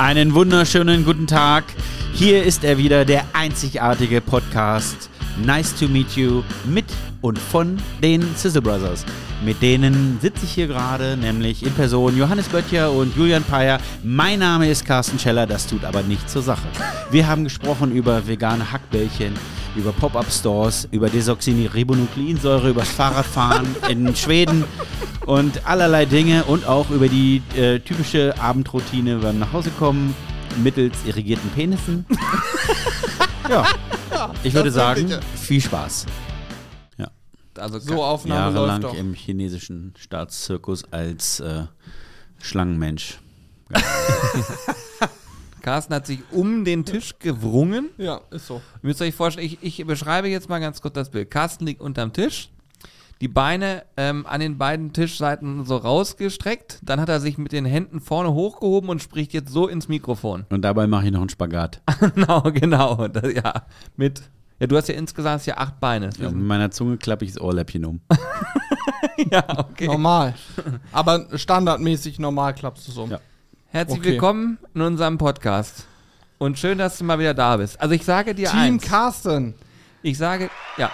Einen wunderschönen guten Tag. Hier ist er wieder, der einzigartige Podcast Nice to Meet You mit und von den Sizzle Brothers. Mit denen sitze ich hier gerade, nämlich in Person Johannes Böttcher und Julian Peyer. Mein Name ist Carsten Scheller, das tut aber nichts zur Sache. Wir haben gesprochen über vegane Hackbällchen, über Pop-Up-Stores, über Desoxyribonukleinsäure, über das Fahrradfahren in Schweden und allerlei Dinge und auch über die äh, typische Abendroutine beim Nachhausekommen mittels irrigierten Penissen. ja, ich würde sagen, viel Spaß. Also So Aufnahme Jahrelang läuft doch. im chinesischen Staatszirkus als äh, Schlangenmensch. Carsten hat sich um den Tisch gewrungen. Ja, ist so. Ihr müsst euch vorstellen, ich, ich beschreibe jetzt mal ganz kurz das Bild. Carsten liegt unterm Tisch, die Beine ähm, an den beiden Tischseiten so rausgestreckt. Dann hat er sich mit den Händen vorne hochgehoben und spricht jetzt so ins Mikrofon. Und dabei mache ich noch einen Spagat. genau, genau. Das, ja, mit. Ja, du hast ja insgesamt hast ja acht Beine. Ja, mit meiner Zunge klappe ich das Ohrläppchen um. ja okay. Normal. Aber standardmäßig normal klappst du so. Ja. Herzlich Okay. willkommen in unserem Podcast. Und schön, dass du mal wieder da bist. Also ich sage dir Team eins. Carsten. Ich sage, ja,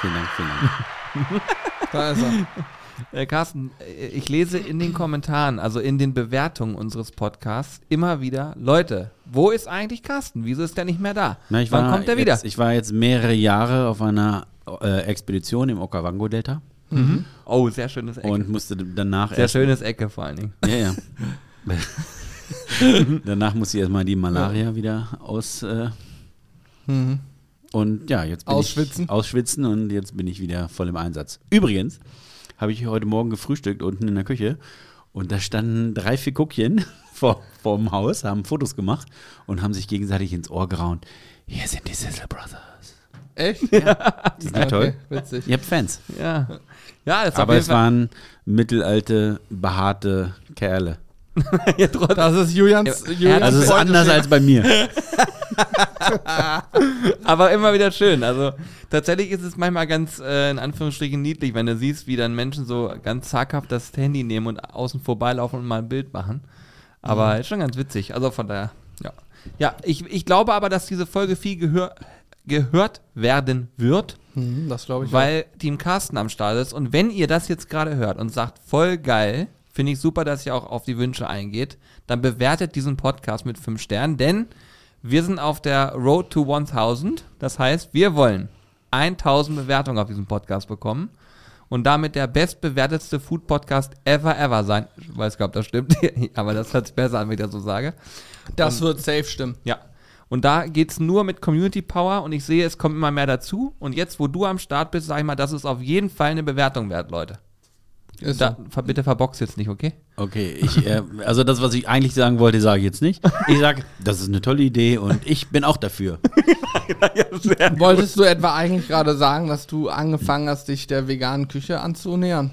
Vielen Dank, vielen Dank. Da ist er. Äh, Carsten, äh, ich lese in den Kommentaren, also in den Bewertungen unseres Podcasts, immer wieder, Leute, wo ist eigentlich Carsten? Wieso ist der nicht mehr da? Na, ich Wann war kommt er wieder? Jetzt, ich war jetzt mehrere Jahre auf einer äh, Expedition im Okavango-Delta Oh, sehr schönes Ecke. und musste danach sehr schönes Ecke vor allen Dingen. Ja, ja. Danach musste ich erstmal die Malaria wieder aus. Äh, Mhm. und ja, jetzt bin Ausschwitzen. ich ausschwitzen und jetzt bin ich wieder voll im Einsatz. Übrigens habe ich heute Morgen gefrühstückt unten in der Küche und da standen drei Fikuckchen vor, vor dem Haus, haben Fotos gemacht und haben sich gegenseitig ins Ohr geraunt. Hier sind die Sizzle Brothers. Echt? Die sind toll. Witzig. Ihr habt Fans. Ja. Ja, das Aber es Fall- waren mittelalte, behaarte Kerle. ja, trotzdem. Das ist Julians. Julians Also es ist anders als bei mir. Aber immer wieder schön. Also tatsächlich ist es manchmal ganz äh, in Anführungsstrichen niedlich, wenn du siehst, wie dann Menschen so ganz zaghaft das Handy nehmen und außen vorbeilaufen und mal ein Bild machen. Aber ist schon ganz witzig. Also von daher, ja. Ja, ich, ich glaube aber, dass diese Folge viel gehör, gehört werden wird, Mhm, das glaube ich. weil Team Carsten am Start ist. Und wenn ihr das jetzt gerade hört und sagt, voll geil, finde ich super, dass ihr auch auf die Wünsche eingeht, dann bewertet diesen Podcast mit 5 Sternen, denn wir sind auf der Road to 1000. Das heißt, wir wollen 1000 Bewertungen auf diesem Podcast bekommen und damit der bestbewertetste Food-Podcast ever, ever sein. Ich weiß gar nicht, ob das stimmt, aber das hört sich besser an, wenn ich das so sage. auch. Das wird safe stimmen. Ja. Und da geht es nur mit Community Power und ich sehe, es kommt immer mehr dazu. Und jetzt, wo du am Start bist, sag ich mal, das ist auf jeden Fall eine Bewertung wert, Leute. Ist Da, so. ver- bitte verbox jetzt nicht, okay? Okay, ich, äh, also das, was ich eigentlich sagen wollte, sage ich jetzt nicht. Ich sage, das ist eine tolle Idee und ich bin auch dafür. Wolltest du etwa eigentlich gerade sagen, dass du angefangen hast, dich der veganen Küche anzunähern?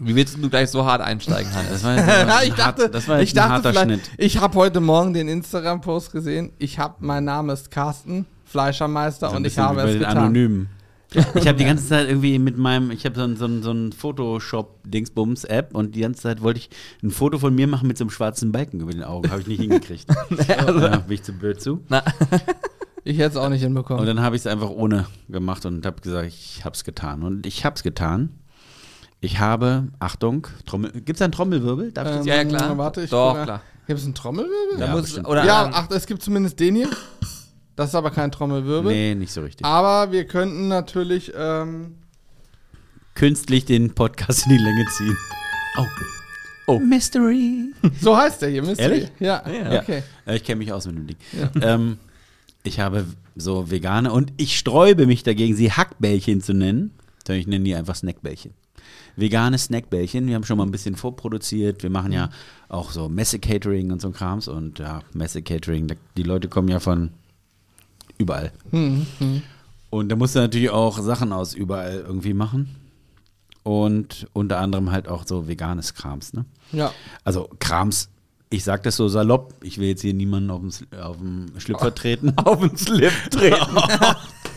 Wie willst du gleich so hart einsteigen, Hannes? Das war jetzt aber ein ich dachte, hart, das war ich ein dachte harter vielleicht, Schnitt. ich habe heute Morgen den Instagram-Post gesehen. Ich habe, mein Name ist Carsten, Fleischermeister und ich habe es getan. Anonymen. Ich habe die ganze Zeit irgendwie mit meinem, ich habe so ein, so ein, so ein Photoshop-Dingsbums-App und die ganze Zeit wollte ich ein Foto von mir machen mit so einem schwarzen Balken über den Augen. Habe ich nicht hingekriegt. ja, bin ich zu blöd zu. Ich hätte es auch nicht Und hinbekommen. dann habe ich es einfach ohne gemacht und habe gesagt, ich habe es getan. Und ich habe es getan. Ich habe, Achtung, Trommel, gibt es einen Trommelwirbel? Darf ich Ähm, Ja, ja, klar. Warte, ich Doch, klar. Gibt es einen Trommelwirbel? Da Ja, muss, oder ja, ach, es gibt zumindest den hier. Das ist aber kein Trommelwirbel. Nee, nicht so richtig. Aber wir könnten natürlich. Ähm, Künstlich den Podcast in die Länge ziehen. Oh. Oh. Mystery. so heißt der hier, Mystery. Ehrlich? Ja, Ja. okay. Äh, Ich kenne mich aus mit dem Ding. Ähm, ich habe so vegane und ich sträube mich dagegen, sie Hackbällchen zu nennen. Sondern ich nenne die einfach Snackbällchen. Vegane Snackbällchen. Wir haben schon mal ein bisschen vorproduziert. Wir machen ja auch so Messe-Catering und so ein Krams. Und ja, Messe-Catering, die Leute kommen ja von überall. Hm, hm. Und da musst du natürlich auch Sachen aus überall irgendwie machen. Und unter anderem halt auch so veganes Krams, ne? Ja. Also Krams, ich sag das so salopp, ich will jetzt hier niemanden auf dem Schlüpfer treten. auf den Slip treten.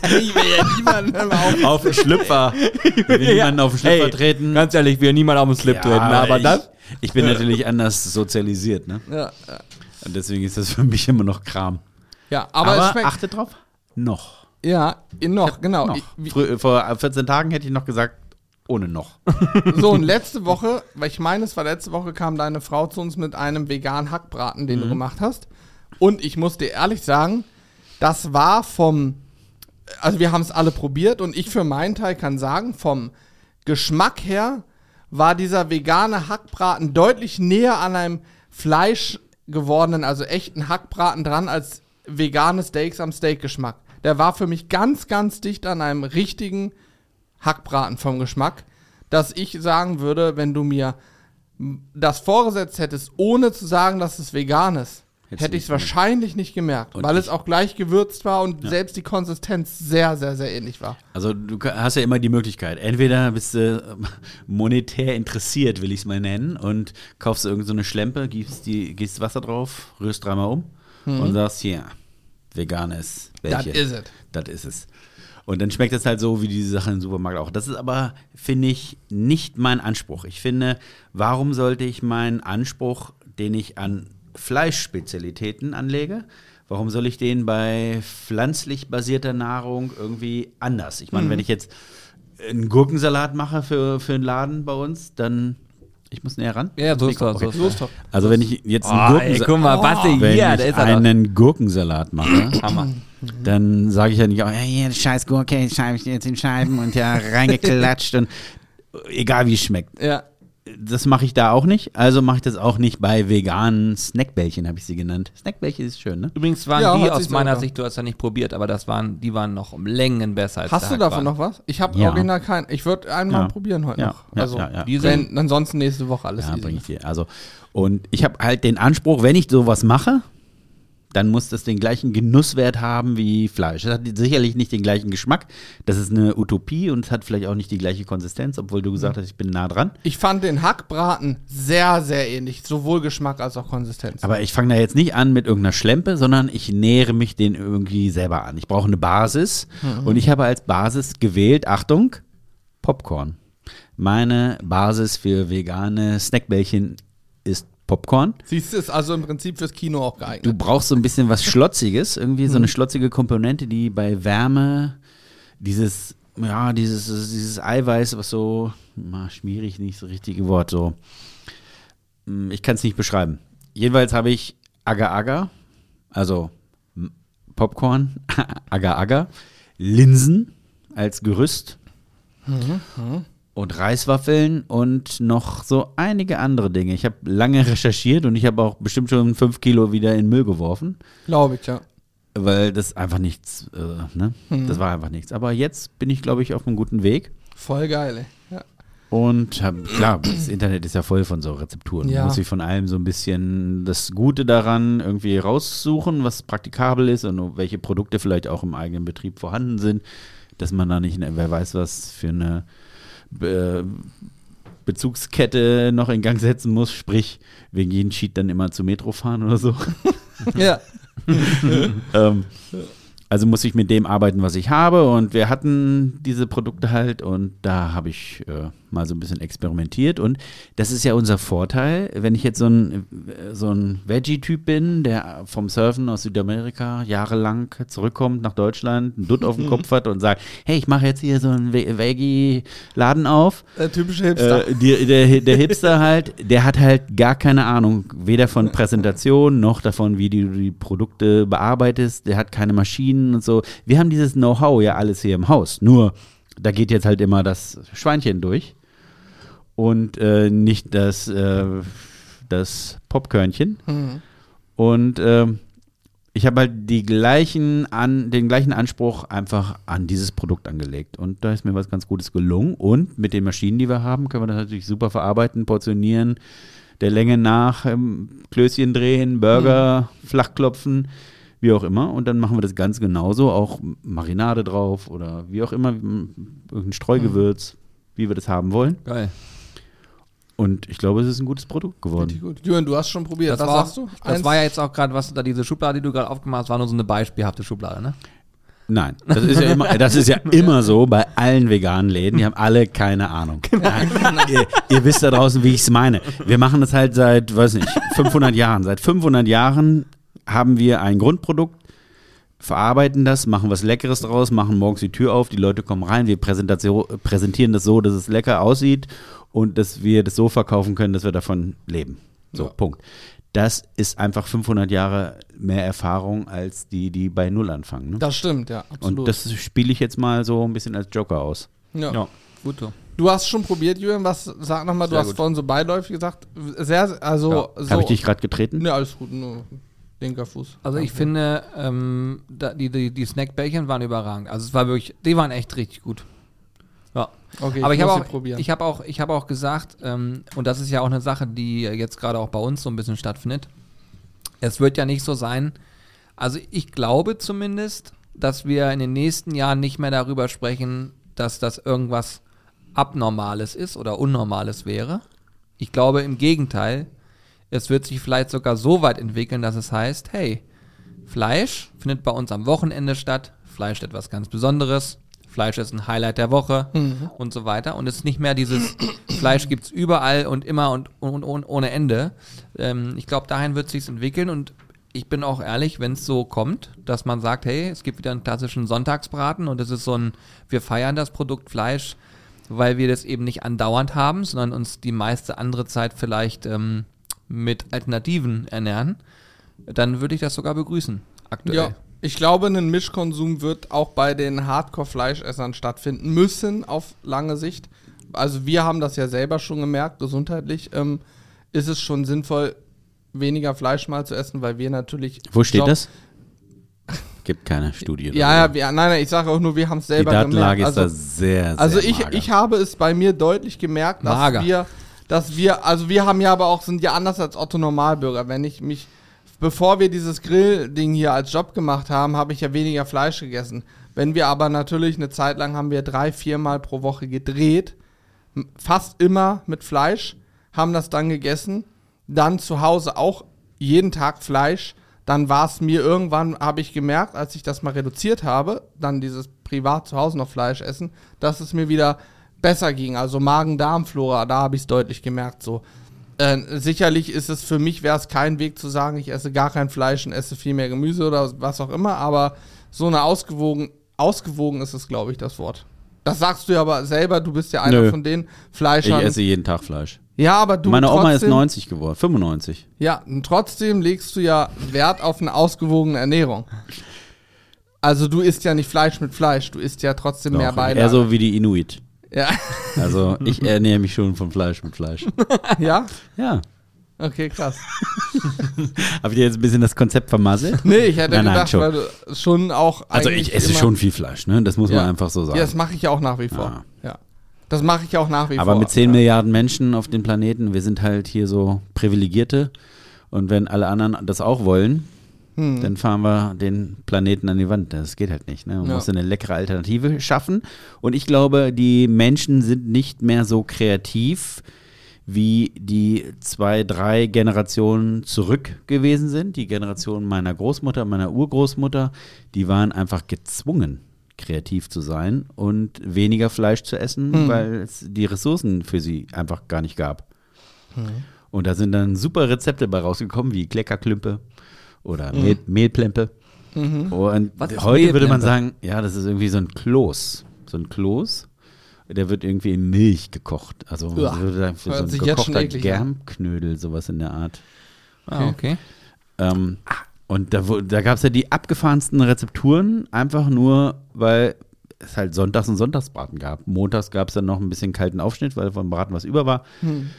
Ich will ja niemanden auf. auf den Schlüpfer. Ich will niemanden auf den Schlüpfer Hey, treten. Ganz ehrlich, wir niemand auf den Slip Ja, treten, aber ich- das. Ich bin natürlich anders sozialisiert, ne? Ja, ja. Und deswegen ist das für mich immer noch Kram. ja aber, Aber, es schmeckt. achtet drauf, noch. ja, noch, genau. noch. Ich- vor 14 Tagen hätte ich noch gesagt, ohne noch. So, und letzte Woche, weil ich meine, es war letzte Woche, kam deine Frau zu uns mit einem veganen Hackbraten, den du gemacht hast. Und ich muss dir ehrlich sagen, das war vom, also wir haben es alle probiert und ich für meinen Teil kann sagen, vom Geschmack her war dieser vegane Hackbraten deutlich näher an einem Fleisch gewordenen, also echten Hackbraten dran, als vegane Steaks am Steakgeschmack. Der war für mich ganz, ganz dicht an einem richtigen Hackbraten vom Geschmack, dass ich sagen würde, wenn du mir das vorgesetzt hättest, ohne zu sagen, dass es vegan ist, hätte ich es wahrscheinlich nicht gemerkt, Und weil es auch gleich gewürzt war und selbst die Konsistenz sehr, sehr, sehr ähnlich war. Also du hast ja immer die Möglichkeit. Entweder bist du ähm, monetär interessiert, will ich es mal nennen, und kaufst irgendeine so eine Schlempe, gibst, die, gießt Wasser drauf, rührst dreimal um und sagst, hier, veganes Das is it. Das ist es. Und dann schmeckt es halt so wie diese Sachen im Supermarkt auch. Das ist aber, finde ich, nicht mein Anspruch. Ich finde, warum sollte ich meinen Anspruch, den ich an Fleischspezialitäten anlege, warum soll ich den bei pflanzlich basierter Nahrung irgendwie anders? Ich meine, wenn ich jetzt einen Gurkensalat mache für, für einen Laden bei uns, dann. Ich muss näher ran. Ja, so ist das. Okay. So ist das. Also wenn ich jetzt einen Oh, ey, Gurkensalat guck mal, Basti, wenn hier, da ich einen Gurkensalat mache, Hammer. dann sage ich ja nicht, oh, ja, hier, scheiß Gurke, schreibe ich jetzt in Scheiben und ja, reingeklatscht und egal wie es schmeckt. Ja. Das mache ich da auch nicht, also mache ich das auch nicht bei veganen Snackbällchen, habe ich sie genannt. Snackbällchen ist schön, ne? Übrigens waren Ja, die aus meiner. Sicht, du hast ja nicht probiert, aber das waren, die waren noch um Längen besser als Hast du davon noch was? Ich habe Ja. original keinen. Ich würde einmal Ja. probieren heute Ja, noch. ja, Also, ja, ja. Die sind, wenn, ansonsten nächste Woche alles Ja, bringe ich dir. Also, und ich habe halt den Anspruch, wenn ich sowas mache, dann muss das den gleichen Genusswert haben wie Fleisch. Es hat sicherlich nicht den gleichen Geschmack. Das ist eine Utopie und es hat vielleicht auch nicht die gleiche Konsistenz, obwohl du gesagt hast, ich bin nah dran. Ich fand den Hackbraten sehr, sehr ähnlich. Sowohl Geschmack als auch Konsistenz. Aber ich fange da jetzt nicht an mit irgendeiner Schlempe, sondern ich nähere mich den irgendwie selber an. Ich brauche eine Basis und ich habe als Basis gewählt, Achtung, Popcorn. Meine Basis für vegane Snackbällchen Popcorn. Siehst du, ist also im Prinzip fürs Kino auch geeignet. Du brauchst so ein bisschen was Schlotziges, irgendwie so eine schlotzige Komponente, die bei Wärme dieses, ja, dieses, dieses Eiweiß, was so, na, schmierig, nicht das richtige Wort, so, Hm, ich kann es nicht beschreiben. Jedenfalls habe ich Agar-Agar, also Popcorn, Agar-Agar, Linsen als Gerüst und Reiswaffeln und noch so einige andere Dinge. Ich habe lange recherchiert und ich habe auch bestimmt schon fünf Kilo wieder in Müll geworfen, Glaube ich, ja. weil das einfach nichts, äh, ne? Das war einfach nichts. Aber jetzt bin ich, glaube ich, auf einem guten Weg Voll geil, ey. Ja. und hab, klar, das Internet ist ja voll von so Rezepturen. Ja. Man muss sich von allem so ein bisschen das Gute daran irgendwie raussuchen, was praktikabel ist und welche Produkte vielleicht auch im eigenen Betrieb vorhanden sind, dass man da nicht, wer weiß was für eine Be Bezugskette noch in Gang setzen muss, sprich wegen jeden Cheat dann immer zu Metro fahren oder so. ja. ähm, also muss ich mit dem arbeiten, was ich habe. Und wir hatten diese Produkte halt und da habe ich äh, mal so ein bisschen experimentiert. Und das ist ja unser Vorteil, wenn ich jetzt so ein, so ein Veggie-Typ bin, der vom Surfen aus Südamerika jahrelang zurückkommt nach Deutschland, einen Dutt auf dem Kopf hat und sagt, hey, ich mache jetzt hier so einen Ve- Veggie-Laden auf. Der typische Hipster. Äh, die, der, der Hipster halt, der hat halt gar keine Ahnung, weder von Präsentation noch davon, wie du die Produkte bearbeitest. Der hat keine Maschinen und so. Wir haben dieses Know-how ja alles hier im Haus. Nur, da geht jetzt halt immer das Schweinchen durch und äh, nicht das, äh, das Popkörnchen. Mhm. Und ähm, ich habe halt die gleichen an, den gleichen Anspruch einfach an dieses Produkt angelegt. Und da ist mir was ganz Gutes gelungen. Und mit den Maschinen, die wir haben, können wir das natürlich super verarbeiten, portionieren, der Länge nach, ähm, Klößchen drehen, Burger, flachklopfen, wie auch immer. Und dann machen wir das ganz genauso, auch Marinade drauf oder wie auch immer, irgendein Streugewürz, wie wir das haben wollen. Geil. Und ich glaube, es ist ein gutes Produkt geworden. Richtig gut. Jürgen, du hast schon probiert. Was war, sagst du? Das Eins- war ja jetzt auch gerade, was da diese Schublade, die du gerade aufgemacht hast, war nur so eine beispielhafte Schublade, ne? Nein, das ist ja immer, das ist ja immer so bei allen veganen Läden. Die haben alle keine Ahnung. Nein, ihr, ihr wisst da draußen, wie ich es meine. Wir machen das halt seit, weiß nicht, 500 Jahren. Seit 500 Jahren haben wir ein Grundprodukt, verarbeiten das, machen was Leckeres draus, machen morgens die Tür auf, die Leute kommen rein, wir präsentieren das so, dass es lecker aussieht und dass wir das so verkaufen können, dass wir davon leben. So, Ja. Punkt. Das ist einfach 500 Jahre mehr Erfahrung als die, die bei Null anfangen. Ne? Das stimmt, ja, absolut. Und das spiele ich jetzt mal so ein bisschen als Joker aus. ja. gut so. Du hast schon probiert, Julian, was, sag nochmal, du Sehr hast gut. vorhin so beiläufig gesagt, sehr, also, so. Habe ich dich gerade getreten? Ne, alles gut, nur linker Fuß. Also ich finde, ähm, da, die, die, die Snackbällchen waren überragend. Also es war wirklich, die waren echt richtig gut. Ja. Okay, Aber ich, muss habe auch, ich habe auch, ich habe auch gesagt, ähm, und das ist ja auch eine Sache, die jetzt gerade auch bei uns so ein bisschen stattfindet. Es wird ja nicht so sein. Also ich glaube zumindest, dass wir in den nächsten Jahren nicht mehr darüber sprechen, dass das irgendwas Abnormales ist oder Unnormales wäre. Ich glaube im Gegenteil, es wird sich vielleicht sogar so weit entwickeln, dass es heißt, hey, Fleisch findet bei uns am Wochenende statt, Fleisch ist etwas ganz Besonderes, Fleisch ist ein Highlight der Woche und so weiter. Und es ist nicht mehr dieses Fleisch gibt es überall und immer und, und, und ohne Ende. Ähm, ich glaube, dahin wird sich entwickeln und ich bin auch ehrlich, wenn es so kommt, dass man sagt, hey, es gibt wieder einen klassischen Sonntagsbraten und es ist so ein, wir feiern das Produkt Fleisch, weil wir das eben nicht andauernd haben, sondern uns die meiste andere Zeit vielleicht ähm, mit Alternativen ernähren, dann würde ich das sogar begrüßen, aktuell. Ja, ich glaube, ein Mischkonsum wird auch bei den Hardcore-Fleischessern stattfinden müssen auf lange Sicht. Also wir haben das ja selber schon gemerkt, gesundheitlich ähm, ist es schon sinnvoll, weniger Fleisch mal zu essen, weil wir natürlich. Wo steht das? Gibt keine Studie. Ja, ja, wir, nein, nein, ich sage auch nur, wir haben es Die selber Datenlage gemerkt. ist Also, da sehr, sehr also ich, mager. ich habe es bei mir deutlich gemerkt, dass Mager. wir, dass wir, also wir haben ja aber auch, sind ja anders als Otto Normalbürger. Wenn ich mich, bevor wir dieses Grill-Ding hier als Job gemacht haben, habe ich ja weniger Fleisch gegessen. Wenn wir aber natürlich eine Zeit lang haben wir drei, viermal pro Woche gedreht, fast immer mit Fleisch, haben das dann gegessen, dann zu Hause auch jeden Tag Fleisch. Dann war es mir irgendwann, habe ich gemerkt, als ich das mal reduziert habe, dann dieses privat zu Hause noch Fleisch essen, dass es mir wieder besser ging. Also Magen-Darm-Flora, da habe ich es deutlich gemerkt. So. Äh, sicherlich ist es für mich, wäre es kein Weg zu sagen, ich esse gar kein Fleisch und esse viel mehr Gemüse oder was auch immer, aber so eine ausgewogen, ausgewogen ist es, glaube ich, das Wort. Das sagst du ja aber selber, du bist ja einer Nö. von den ich Fleischern. esse jeden Tag Fleisch. ja, aber du Meine Oma ist trotzdem- 90 geworden, 95. Ja, und trotzdem legst du ja Wert auf eine ausgewogene Ernährung. Also du isst ja nicht Fleisch mit Fleisch, du isst ja trotzdem mehr Doch, Beilage. eher so wie die Inuit. Ja. Also ich ernähre mich schon von Fleisch mit Fleisch. ja? Ja. Okay, krass. Habe ich dir jetzt ein bisschen das Konzept vermasselt? Nee, ich hätte Nein, nein, gedacht, schon. weil du schon auch Also eigentlich ich esse immer- schon viel Fleisch, ne? Das muss Ja. man einfach so sagen. Ja, das mache ich ja auch nach wie vor. Ja. Das mache ich auch nach wie Aber vor. mit 10 ja. Milliarden Menschen auf dem Planeten, wir sind halt hier so Privilegierte. Und wenn alle anderen das auch wollen, Hm. dann fahren wir den Planeten an die Wand. Das geht halt nicht. Ne? Man Ja. muss eine leckere Alternative schaffen. Und ich glaube, die Menschen sind nicht mehr so kreativ, wie die zwei, drei Generationen zurück gewesen sind. Die Generation meiner Großmutter, meiner Urgroßmutter, die waren einfach gezwungen, kreativ zu sein und weniger Fleisch zu essen, Hm. weil es die Ressourcen für sie einfach gar nicht gab. Und da sind dann super Rezepte bei rausgekommen, wie Kleckerklümpe oder Mehl, Mehlplempe. Und Was ist heute würde man sagen, ja, das ist irgendwie so ein Kloß. So ein Kloß. Der wird irgendwie in Milch gekocht. Also Uah, würde sagen, für so ein gekochter. Germknödel, sowas in der Art. Ah, okay. Ähm, und da, da gab es ja die abgefahrensten Rezepturen, einfach nur, weil es halt Sonntags und Sonntagsbraten gab. Montags gab es dann noch ein bisschen kalten Aufschnitt, weil vom Braten was über war. Hm.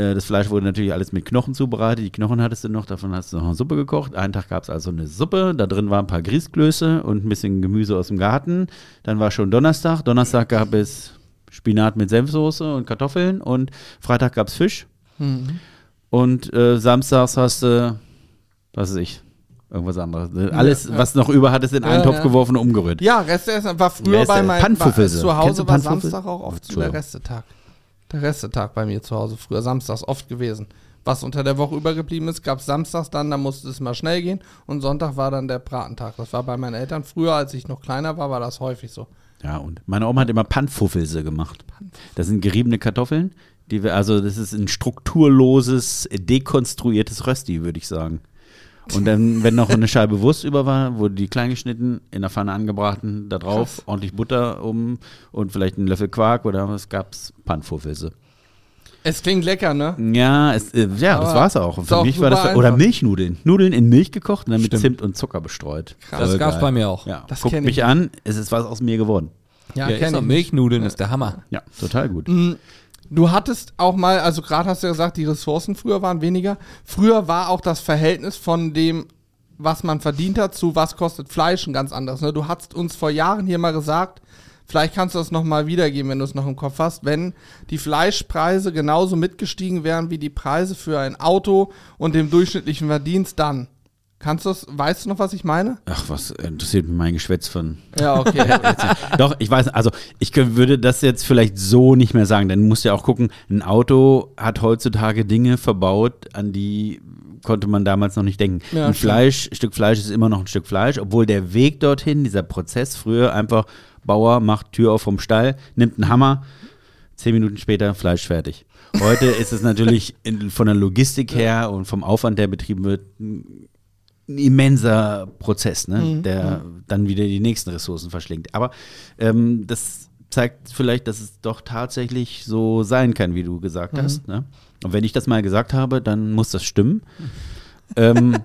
Äh, Das Fleisch wurde natürlich alles mit Knochen zubereitet. Die Knochen hattest du noch, davon hast du noch eine Suppe gekocht. Einen Tag gab es also eine Suppe, da drin waren ein paar Grießklöße und ein bisschen Gemüse aus dem Garten. Dann war schon Donnerstag. Donnerstag gab es Spinat mit Senfsoße und Kartoffeln und Freitag gab es Fisch. Hm. Und äh, samstags hast du, was weiß ich, irgendwas anderes. Alles, ja. was noch über hattest, in einen Ja, Topf ja. geworfen und umgerührt. Ja, Resteessen war früher Reste- bei meinem zu Hause war? Samstag auch oft so der. Restetag. Der Restetag bei mir zu Hause früher, samstags oft gewesen. was unter der Woche übergeblieben ist, gab es samstags dann, da musste es mal schnell gehen und Sonntag war dann der Bratentag. Das war bei meinen Eltern früher, als ich noch kleiner war, war das häufig so. Ja, und meine Oma hat immer Pannfuffelse gemacht. Das sind geriebene Kartoffeln, die wir, also das ist ein strukturloses, dekonstruiertes Rösti, würde ich sagen. Und dann, wenn noch eine Scheibe Wurst über war, wurde die klein geschnitten, in der Pfanne angebraten, da drauf Krass. ordentlich Butter um und vielleicht einen Löffel Quark oder was gab's? Pannfuffelse. Es klingt lecker, ne? Ja, es, äh, ja, das war's auch. Und für mich war das oder einfach. Milchnudeln. Nudeln in Milch gekocht und dann mit Stimmt. Zimt und Zucker bestreut. Krass. Das gab's bei mir auch. Ja, Das guckt kenn mich ich. an, es ist was aus mir geworden. Ja, kenn doch ich. Milchnudeln ist der Hammer. Ja, total gut. Du hattest auch mal, also gerade hast du ja gesagt, die Ressourcen früher waren weniger. Früher war auch das Verhältnis von dem, was man verdient hat, zu was kostet Fleisch ein ganz anderes. Ne? Du hast uns vor Jahren hier mal gesagt, vielleicht kannst du das nochmal wiedergeben, wenn du es noch im Kopf hast, wenn die Fleischpreise genauso mitgestiegen wären wie die Preise für ein Auto und dem durchschnittlichen Verdienst, dann. Kannst du das, weißt du noch, was ich meine? Ach, was interessiert mich mein Geschwätz von. Ja, okay. Doch, ich weiß, also ich würde das jetzt vielleicht so nicht mehr sagen, denn du musst ja auch gucken, ein Auto hat heutzutage Dinge verbaut, an die konnte man damals noch nicht denken. Ja, ein. Fleisch, ein Stück Fleisch ist immer noch ein Stück Fleisch, obwohl der Weg dorthin, dieser Prozess früher einfach Bauer macht Tür auf vom Stall, nimmt einen Hammer, zehn Minuten später Fleisch fertig. Heute ist es natürlich in, von der Logistik her und vom Aufwand, der betrieben wird, ein immenser Prozess, ne? Mhm. der dann wieder die nächsten Ressourcen verschlingt. Aber ähm, das zeigt vielleicht, dass es doch tatsächlich so sein kann, wie du gesagt Mhm. hast. Ne? Und wenn ich das mal gesagt habe, dann muss das stimmen. ähm,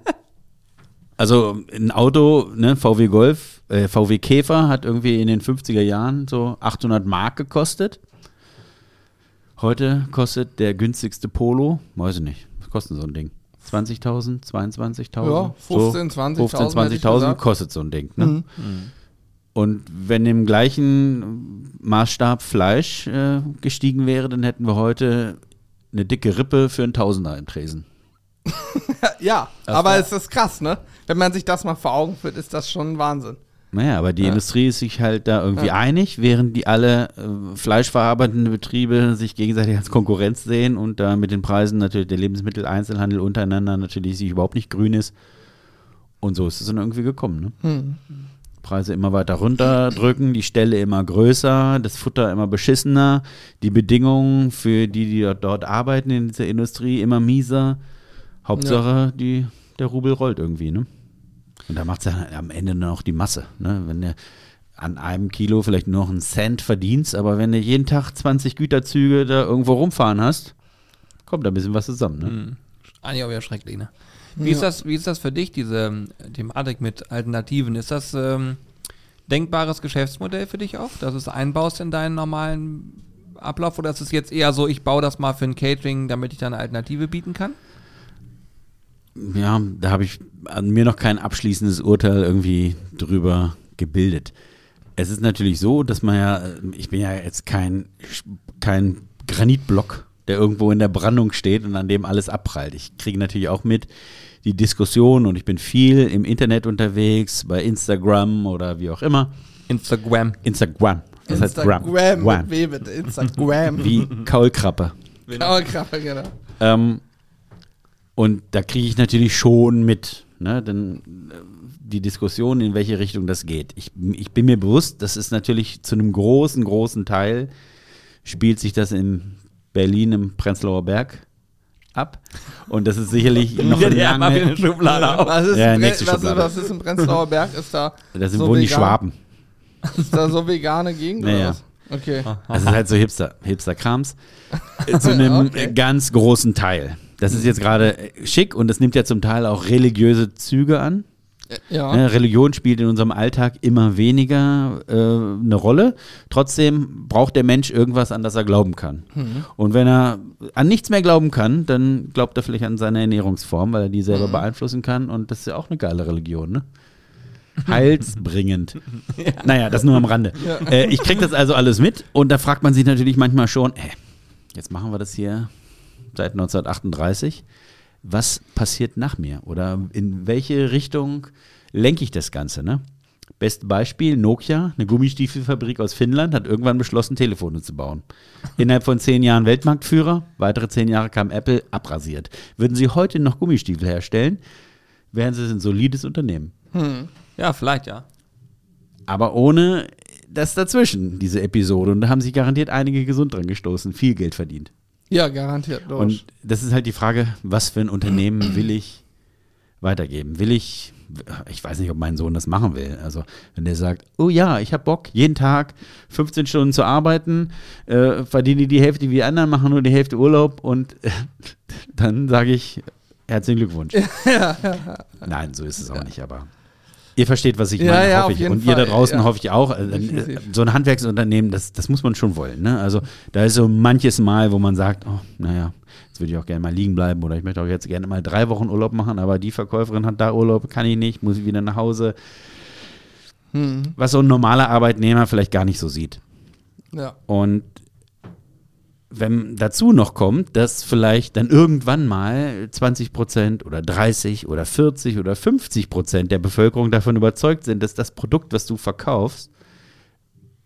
also ein Auto, ne, VW Golf, äh, VW Käfer hat irgendwie in den 50er Jahren so 800 Mark gekostet. Heute kostet der günstigste Polo, weiß ich nicht, was kostet so ein Ding? 20.000, 22.000? Ja, 15, 20.000 15, hätte ich 20.000 gesagt. kostet so ein Ding. Ne? Mhm. Und wenn im gleichen Maßstab Fleisch äh, gestiegen wäre, dann hätten wir heute eine dicke Rippe für einen Tausender im Tresen. Ja, Das aber es ist krass, ne? Wenn man sich das mal vor Augen führt, ist das schon Wahnsinn. Naja, aber die Ja. Industrie ist sich halt da irgendwie Ja. einig, während die alle äh, fleischverarbeitenden Betriebe sich gegenseitig als Konkurrenz sehen und da mit den Preisen natürlich der Lebensmitteleinzelhandel untereinander natürlich sich überhaupt nicht grün ist. Und so ist es dann irgendwie gekommen. Ne? Hm. Preise immer weiter runterdrücken, die Stelle immer größer, das Futter immer beschissener, die Bedingungen für die, die dort, arbeiten in dieser Industrie, immer mieser. Hauptsache, die, der Rubel rollt irgendwie, ne? Und da macht es ja am Ende nur noch die Masse, ne? Wenn du an einem Kilo vielleicht nur noch einen Cent verdienst, aber wenn du jeden Tag 20 Güterzüge da irgendwo rumfahren hast, kommt da ein bisschen was zusammen, ne? Hm. Eigentlich auch wieder schrecklich, ne? Wie, ist das, wie ist das für dich, diese Thematik mit Alternativen? Ist das ähm, denkbares Geschäftsmodell für dich auch, dass du es einbaust in deinen normalen Ablauf oder ist es jetzt eher so, ich baue das mal für ein Catering, damit ich da eine Alternative bieten kann? Ja, da habe ich an mir noch kein abschließendes Urteil irgendwie drüber gebildet. Es ist natürlich so, dass man ja, äh, ich bin ja jetzt kein, kein Granitblock, der irgendwo in der Brandung steht und an dem alles abprallt. Ich kriege natürlich auch mit die Diskussion und ich bin viel im Internet unterwegs, bei Instagram oder wie auch immer. Instagram. Instagram. Das heißt Instagram Gram. mit Gram. Bitte. Instagram. Wie Kaulkrappe. Kaulkrappe, genau. Ähm, und da kriege ich natürlich schon mit, ne, denn äh, die Diskussion, in welche Richtung das geht. Ich, ich bin mir bewusst, das ist natürlich zu einem großen, großen Teil, spielt sich das in Berlin im Prenzlauer Berg ab. Und das ist sicherlich noch Ja, wir lange, eine Schublade auf. Was ist, Ja, nächste was, ist, Schublade. was ist im Prenzlauer Berg? Ist da, das sind so wohl die? Schwaben. ist da so vegane Gegend Naja. oder was? Okay. Das ist halt so Hipster, Hipster-Krams. Zu einem Okay. ganz großen Teil. Das ist jetzt gerade äh, schick und das nimmt ja zum Teil auch religiöse Züge an. Ja. Ne, Religion spielt in unserem Alltag immer weniger äh, eine Rolle. Trotzdem braucht der Mensch irgendwas, an das er glauben kann. Und wenn er an nichts mehr glauben kann, dann glaubt er vielleicht an seine Ernährungsform, weil er die selber beeinflussen kann. Und das ist ja auch eine geile Religion, ne? Heilsbringend. Naja, das nur am Rande. Äh, ich kriege das also alles mit und da fragt man sich natürlich manchmal schon, äh, jetzt machen wir das hier seit 1938. Was passiert nach mir? Oder in welche Richtung lenke ich das Ganze? Ne? Beste Beispiel, Nokia, eine Gummistiefelfabrik aus Finnland, hat irgendwann beschlossen, Telefone zu bauen. Innerhalb von zehn Jahren Weltmarktführer, weitere zehn Jahre kam Apple abrasiert. Würden sie heute noch Gummistiefel herstellen, wären sie ein solides Unternehmen. Ja, vielleicht, ja. Aber ohne das dazwischen, diese Episode. Und da haben sich garantiert einige gesund dran gestoßen, viel Geld verdient. Ja, garantiert. logisch. Und das ist halt die Frage, was für ein Unternehmen will ich weitergeben? Will ich, ich weiß nicht, ob mein Sohn das machen will. Also, wenn der sagt, oh ja, ich habe Bock, jeden Tag 15 Stunden zu arbeiten, äh, verdiene die Hälfte wie die anderen, machen nur die Hälfte Urlaub und äh, dann sage ich, herzlichen Glückwunsch. Nein, so ist es auch nicht, aber. Ihr versteht, was ich Ja, meine, ja, hoffe ich. Und ihr da Fall, draußen ja. hoffe ich auch. Äh, Definitiv. So ein Handwerksunternehmen, das, das muss man schon wollen. Ne? Also da ist so manches Mal, wo man sagt, oh, naja, jetzt würde ich auch gerne mal liegen bleiben oder ich möchte auch jetzt gerne mal drei Wochen Urlaub machen, aber die Verkäuferin hat da Urlaub, kann ich nicht, muss ich wieder nach Hause. Hm, Was so ein normaler Arbeitnehmer vielleicht gar nicht so sieht. ja. Und wenn dazu noch kommt, dass vielleicht dann irgendwann mal 20 Prozent oder 30 oder 40 oder 50 Prozent der Bevölkerung davon überzeugt sind, dass das Produkt, was du verkaufst,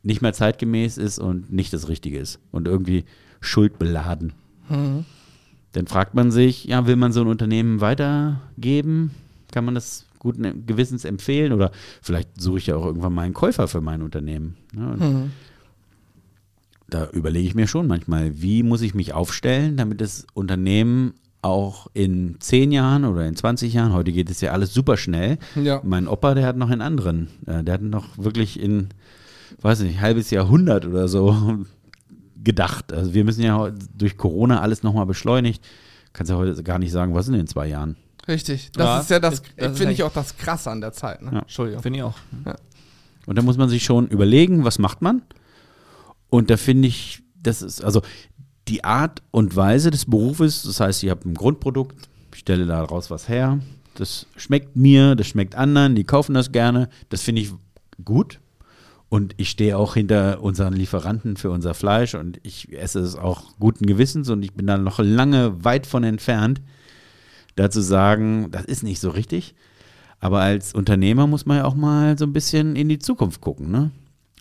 nicht mehr zeitgemäß ist und nicht das Richtige ist und irgendwie schuldbeladen. Dann fragt man sich, ja, will man so ein Unternehmen weitergeben? Kann man das guten Gewissens empfehlen? Oder vielleicht suche ich ja auch irgendwann mal einen Käufer für mein Unternehmen. Ne? Und da überlege ich mir schon manchmal, wie muss ich mich aufstellen, damit das Unternehmen auch in 10 Jahren oder in 20 Jahren, heute geht es ja alles super schnell. Ja. Mein Opa, der hat noch in anderen, äh, der hat noch wirklich in, weiß nicht, halbes Jahrhundert oder so gedacht. Also wir müssen ja durch Corona alles nochmal beschleunigt. Kannst ja heute gar nicht sagen, was sind in zwei Jahren. Richtig. Das Ja, ist ja das, das finde ich auch das Krasse an der Zeit. Ne? Ja. Entschuldigung. Finde ich auch. Und da muss man sich schon überlegen, was macht man? Und da finde ich, das ist also die Art und Weise des Berufes, das heißt, ich habe ein Grundprodukt, ich stelle daraus was her, das schmeckt mir, das schmeckt anderen, die kaufen das gerne, das finde ich gut. Und ich stehe auch hinter unseren Lieferanten für unser Fleisch und ich esse es auch guten Gewissens und ich bin da noch lange weit von entfernt, da zu sagen, das ist nicht so richtig. Aber als Unternehmer muss man ja auch mal so ein bisschen in die Zukunft gucken. Ne?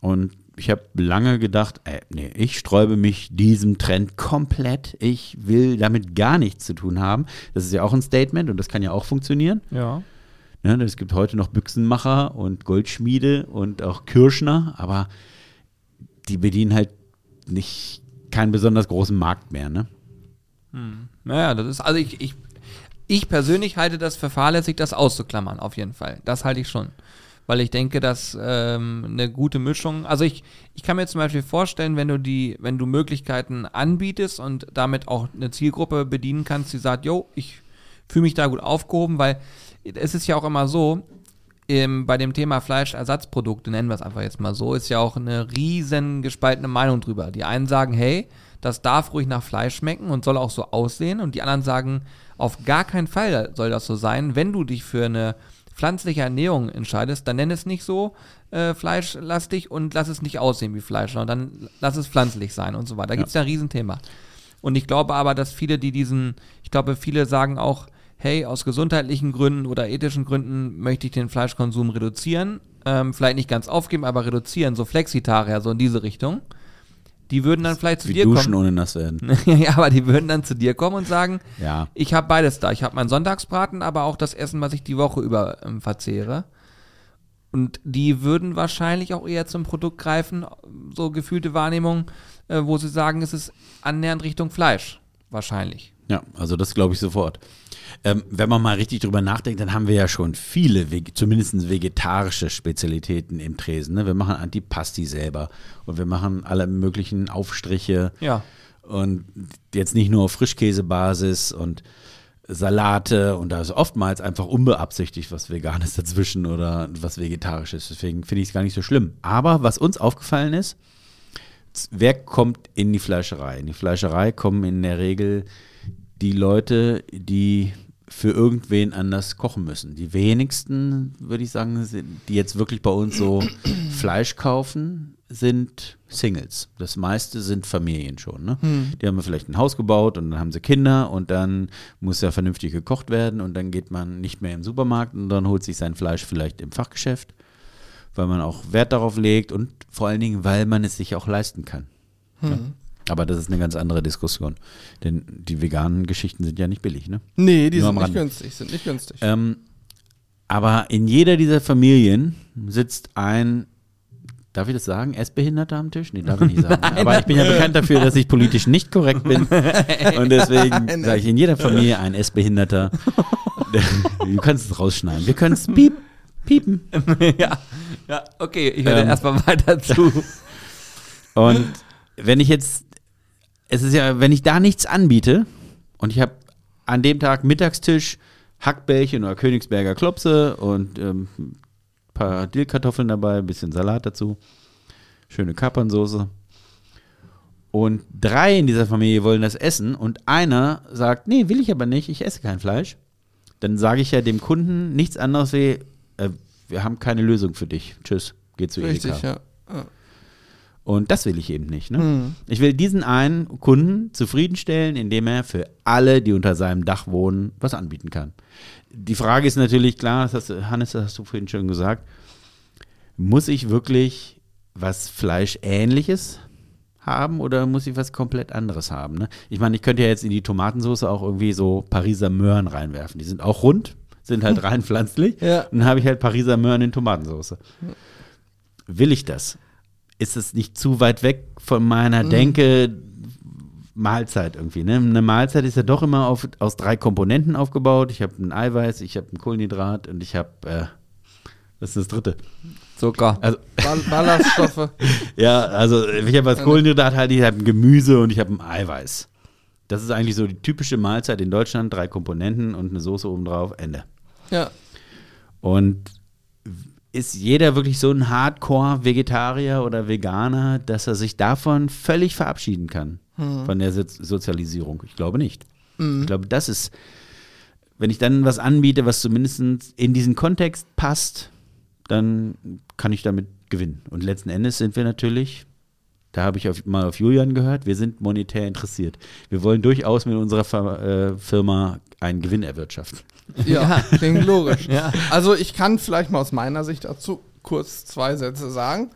Und ich habe lange gedacht, ey, nee, ich sträube mich diesem Trend komplett. Ich will damit gar nichts zu tun haben. Das ist ja auch ein Statement und das kann ja auch funktionieren. Ja. Ne? Es gibt heute noch Büchsenmacher und Goldschmiede und auch Kirschner, aber die bedienen halt nicht keinen besonders großen Markt mehr. Ne? Naja, das ist, also ich, ich, ich persönlich halte das für fahrlässig, das auszuklammern, auf jeden Fall. Das halte ich schon. Weil ich denke, dass ähm, eine gute Mischung, also ich, ich kann mir zum Beispiel vorstellen, wenn du die, wenn du Möglichkeiten anbietest und damit auch eine Zielgruppe bedienen kannst, die sagt, yo, ich fühle mich da gut aufgehoben, weil es ist ja auch immer so, ähm, bei dem Thema Fleischersatzprodukte, nennen wir es einfach jetzt mal so, ist ja auch eine riesen gespaltene Meinung drüber. Die einen sagen, hey, das darf ruhig nach Fleisch schmecken und soll auch so aussehen. Und die anderen sagen, auf gar keinen Fall soll das so sein. Wenn du dich für eine pflanzliche Ernährung entscheidest, dann nenn es nicht so äh, fleischlastig und lass es nicht aussehen wie Fleisch, sondern dann lass es pflanzlich sein und so weiter. Da gibt es ja ein Riesenthema. Und ich glaube aber, dass viele, die diesen, ich glaube, viele sagen auch, hey, aus gesundheitlichen Gründen oder ethischen Gründen möchte ich den Fleischkonsum reduzieren. Ähm, vielleicht nicht ganz aufgeben, aber reduzieren, so Flexitarier, so in diese Richtung. Die würden dann vielleicht zu Wie dir duschen kommen. ohne nass werden. ja, aber die würden dann zu dir kommen und sagen, Ja. ich habe beides da. Ich habe meinen Sonntagsbraten, aber auch das Essen, was ich die Woche über ähm, verzehre. Und die würden wahrscheinlich auch eher zum Produkt greifen, so gefühlte Wahrnehmung, äh, wo sie sagen, es ist annähernd Richtung Fleisch. Wahrscheinlich. Ja, also das glaube ich sofort. Ähm, wenn man mal richtig drüber nachdenkt, dann haben wir ja schon viele, zumindest vegetarische Spezialitäten im Tresen. Ne? Wir machen Antipasti selber und wir machen alle möglichen Aufstriche Ja. und jetzt nicht nur auf Frischkäsebasis und Salate und da ist oftmals einfach unbeabsichtigt was Veganes dazwischen oder was Vegetarisches. Deswegen finde ich es gar nicht so schlimm. Aber was uns aufgefallen ist, wer kommt in die Fleischerei? In die Fleischerei kommen in der Regel die Leute, die für irgendwen anders kochen müssen. Die wenigsten, würde ich sagen, sind, die jetzt wirklich bei uns so Fleisch kaufen, sind Singles. Das meiste sind Familien schon. Ne? Die haben vielleicht ein Haus gebaut und dann haben sie Kinder und dann muss ja vernünftig gekocht werden und dann geht man nicht mehr im Supermarkt und dann holt sich sein Fleisch vielleicht im Fachgeschäft weil man auch Wert darauf legt und vor allen Dingen, weil man es sich auch leisten kann. Ja. Aber das ist eine ganz andere Diskussion. Denn die veganen Geschichten sind ja nicht billig, ne? Nee, die Nur sind nicht günstig, sind nicht günstig. Ähm, aber in jeder dieser Familien sitzt ein, darf ich das sagen, Essbehinderter am Tisch? Nee, darf ich nicht sagen. aber ich bin ja bekannt dafür, dass ich politisch nicht korrekt bin. Und deswegen sage ich in jeder Familie ein Essbehinderter. du kannst es rausschneiden. Wir können es piep, piepen. ja, ja, okay, ich höre Ähm. erstmal weiter zu. Und wenn ich jetzt, es ist ja, wenn ich da nichts anbiete und ich habe an dem Tag Mittagstisch Hackbällchen oder Königsberger Klopse und ähm, ein paar Dillkartoffeln dabei, ein bisschen Salat dazu, schöne Kapernsoße. Und drei in dieser Familie wollen das essen und einer sagt, nee, will ich aber nicht, ich esse kein Fleisch. Dann sage ich ja dem Kunden nichts anderes wie, äh, wir haben keine Lösung für dich. Tschüss, geh zu Edeka. Richtig, ja. Und das will ich eben nicht. Ne? Hm. Ich will diesen einen Kunden zufriedenstellen, indem er für alle, die unter seinem Dach wohnen, was anbieten kann. Die Frage ist natürlich klar, das hast, Hannes, das hast du vorhin schon gesagt, muss ich wirklich was Fleischähnliches haben oder muss ich was komplett anderes haben? Ne? Ich meine, ich könnte ja jetzt in die Tomatensauce auch irgendwie so Pariser Möhren reinwerfen. Die sind auch rund, sind halt rein pflanzlich. Ja. Und dann habe ich halt Pariser Möhren in Tomatensauce. Will ich das? Ist es nicht zu weit weg von meiner Denke Mahlzeit irgendwie? Ne? Eine Mahlzeit ist ja doch immer auf, aus drei Komponenten aufgebaut. Ich habe ein Eiweiß, ich habe ein Kohlenhydrat und ich habe, äh, was ist das dritte? Zucker. Also, Ball Ballaststoffe. ja, also ich habe als Kohlenhydrat halt, ich habe ein Gemüse und ich habe ein Eiweiß. Das ist eigentlich so die typische Mahlzeit in Deutschland, drei Komponenten und eine Soße obendrauf, Ende. ja. Und ist jeder wirklich so ein Hardcore-Vegetarier oder Veganer, dass er sich davon völlig verabschieden kann, von der so Sozialisierung? Ich glaube nicht. Ich glaube, das ist, wenn ich dann was anbiete, was zumindest in diesen Kontext passt, dann kann ich damit gewinnen. Und letzten Endes sind wir natürlich, da habe ich auf, mal auf Julian gehört, wir sind monetär interessiert. Wir wollen durchaus mit unserer äh, Firma einen Gewinn erwirtschaften. Ja, klingt logisch. Ja. Also ich kann vielleicht mal aus meiner Sicht dazu kurz zwei Sätze sagen.